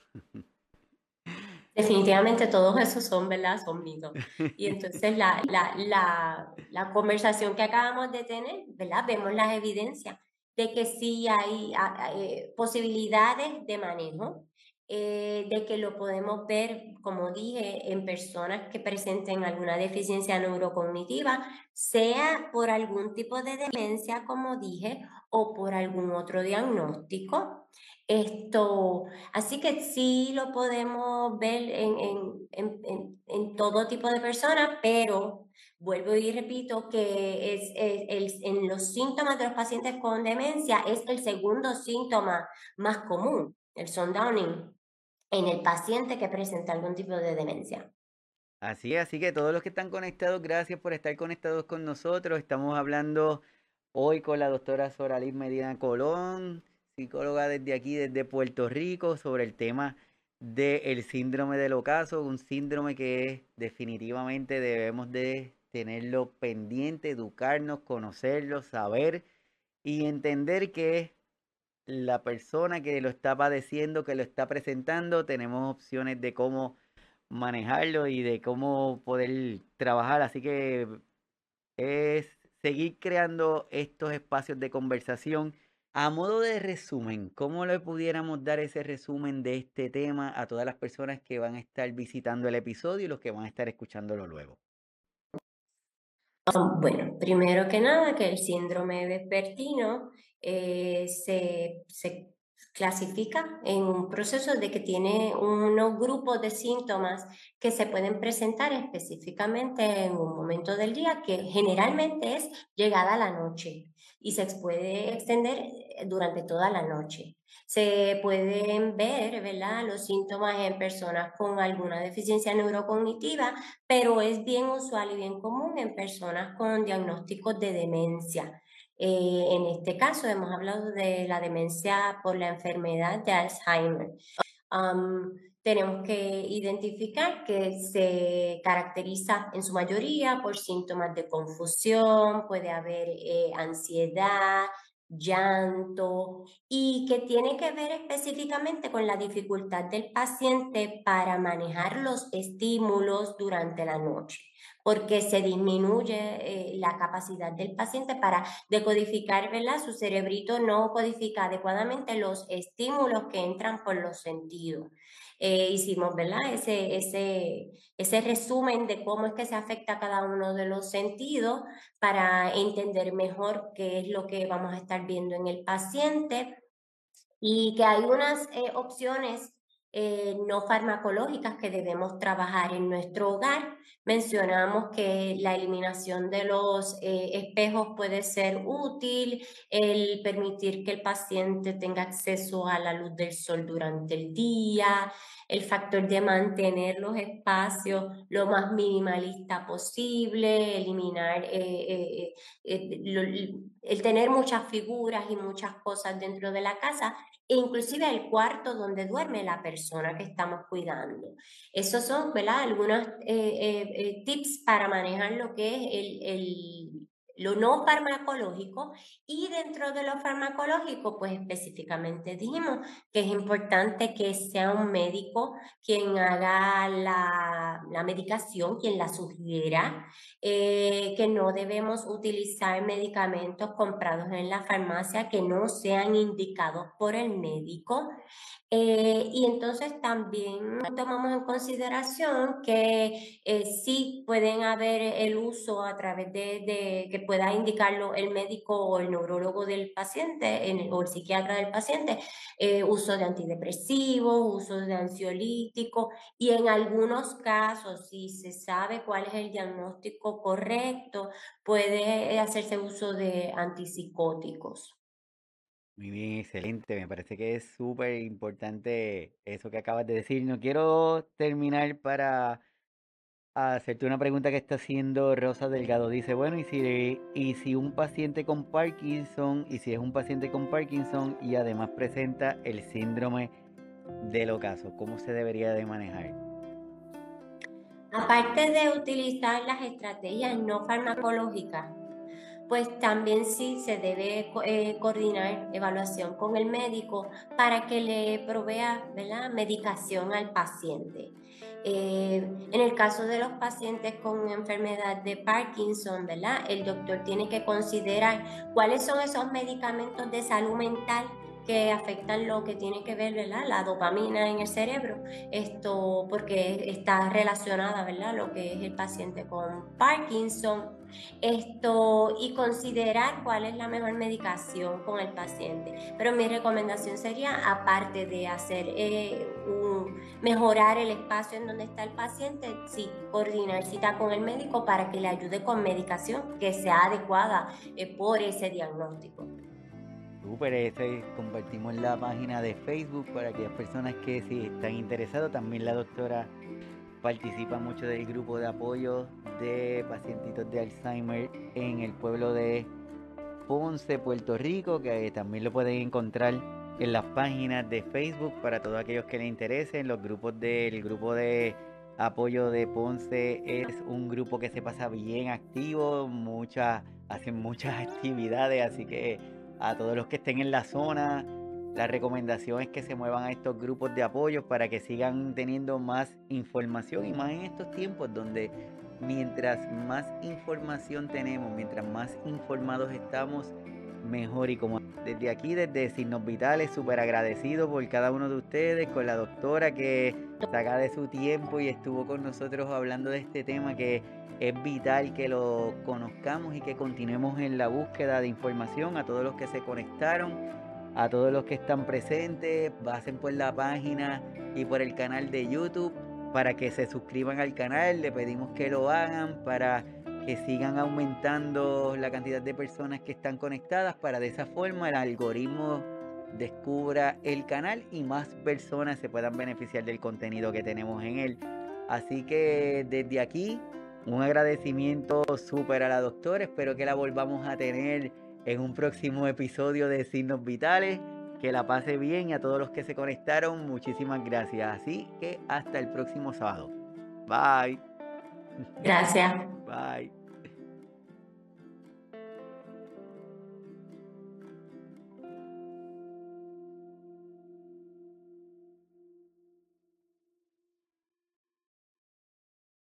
Definitivamente todos esos son, ¿verdad? Son mitos. Y entonces la, la, la, la conversación que acabamos de tener, ¿verdad? Vemos las evidencias de que sí hay, eh, posibilidades de manejo. Eh, de que lo podemos ver, como dije, en personas que presenten alguna deficiencia neurocognitiva, sea por algún tipo de demencia, como dije, o por algún otro diagnóstico. Esto, así que sí lo podemos ver en, en, en, en todo tipo de personas, pero vuelvo y repito que es, el, en los síntomas de los pacientes con demencia es el segundo síntoma más común, el sundowning en el paciente que presenta algún tipo de demencia. Así es, así que todos los que están conectados, gracias por estar conectados con nosotros. Estamos hablando hoy con la doctora Soraliz Medina Colón, psicóloga desde aquí, desde Puerto Rico, sobre el tema del síndrome del ocaso, un síndrome que definitivamente debemos de tenerlo pendiente, educarnos, conocerlo, saber y entender que la persona que lo está padeciendo, que lo está presentando, tenemos opciones de cómo manejarlo y de cómo poder trabajar. Así que es seguir creando estos espacios de conversación. A modo de resumen, ¿cómo le pudiéramos dar ese resumen de este tema a todas las personas que van a estar visitando el episodio y los que van a estar escuchándolo luego? Bueno, primero que nada, que el síndrome vespertino eh, se, se clasifica en un proceso de que tiene unos grupos de síntomas que se pueden presentar específicamente en un momento del día que generalmente es llegada la noche y se puede extender eh, durante toda la noche. Se pueden ver ¿verdad? los síntomas en personas con alguna deficiencia neurocognitiva, pero es bien usual y bien común en personas con diagnósticos de demencia. Eh, en este caso hemos hablado de la demencia por la enfermedad de Alzheimer. tenemos que identificar que se caracteriza en su mayoría por síntomas de confusión, puede haber eh, ansiedad, llanto y que tiene que ver específicamente con la dificultad del paciente para manejar los estímulos durante la noche, porque se disminuye eh, la capacidad del paciente para decodificar, ¿verdad? Su cerebrito no codifica adecuadamente los estímulos que entran por los sentidos. Eh, hicimos, ¿verdad? Ese, ese, ese resumen de cómo es que se afecta cada uno de los sentidos para entender mejor qué es lo que vamos a estar viendo en el paciente y que hay unas eh, opciones eh, no farmacológicas que debemos trabajar en nuestro hogar. Mencionamos que la eliminación de los eh, espejos puede ser útil, el permitir que el paciente tenga acceso a la luz del sol durante el día, el factor de mantener los espacios lo más minimalista posible, eliminar eh, el tener muchas figuras y muchas cosas dentro de la casa inclusive el cuarto donde duerme la persona que estamos cuidando. Esos son ¿verdad? algunos eh, eh, eh, tips para manejar lo que es el, el, lo no farmacológico y dentro de lo farmacológico, pues específicamente dijimos que es importante que sea un médico quien haga la, la medicación, quien la sugiera, eh, que no debemos utilizar medicamentos comprados en la farmacia que no sean indicados por el médico. Eh, y entonces también tomamos en consideración que eh, sí pueden haber el uso a través de, que pueda indicarlo el médico o el neurólogo del paciente o el psiquiatra del paciente, eh, uso de antidepresivos, uso de ansiolíticos y en algunos casos, si se sabe cuál es el diagnóstico correcto, puede hacerse uso de antipsicóticos. Muy bien, excelente. Me parece que es súper importante eso que acabas de decir. No quiero terminar para hacerte una pregunta que está haciendo Rosa Delgado. Dice, bueno, y si, y si un paciente con Parkinson, y si es un paciente con Parkinson y además presenta el síndrome del ocaso, ¿cómo se debería de manejar? Aparte de utilizar las estrategias no farmacológicas, pues también sí se debe eh, coordinar evaluación con el médico para que le provea ¿verdad? medicación al paciente. Eh, en el caso de los pacientes con enfermedad de Parkinson, ¿verdad? El doctor tiene que considerar cuáles son esos medicamentos de salud mental que afectan lo que tiene que ver. La dopamina en el cerebro, esto porque está relacionada, ¿verdad? Lo que es el paciente con Parkinson, esto y considerar cuál es la mejor medicación con el paciente. Pero mi recomendación sería, aparte de hacer eh, mejorar el espacio en donde está el paciente, sí, coordinar cita con el médico para que le ayude con medicación que sea adecuada eh, por ese diagnóstico. Este, compartimos la página de Facebook para aquellas personas que si están interesados. También la doctora participa mucho del grupo de apoyo de pacientitos de Alzheimer en el pueblo de Ponce, Puerto Rico, que también lo pueden encontrar en las páginas de Facebook para todos aquellos que les interesen. Los grupos del grupo de apoyo de Ponce es un grupo que se pasa bien activo, muchas, hacen muchas actividades, así que a todos los que estén en la zona, la recomendación es que se muevan a estos grupos de apoyo para que sigan teniendo más información y más en estos tiempos donde mientras más información tenemos, mientras más informados estamos, mejor. Y como desde aquí, desde Signos Vitales, súper agradecido por cada uno de ustedes, con la doctora que saca de su tiempo y estuvo con nosotros hablando de este tema que es vital que lo conozcamos y que continuemos en la búsqueda de información a todos los que se conectaron a todos los que están presentes, pasen por la página y por el canal de YouTube para que se suscriban al canal. Le pedimos que lo hagan para que sigan aumentando la cantidad de personas que están conectadas para de esa forma el algoritmo descubra el canal y más personas se puedan beneficiar del contenido que tenemos en él. Así que desde aquí un agradecimiento súper a la doctora, espero que la volvamos a tener en un próximo episodio de Signos Vitales. Que la pase bien y a todos los que se conectaron, muchísimas gracias. Así que hasta el próximo sábado. Bye. Gracias. Bye.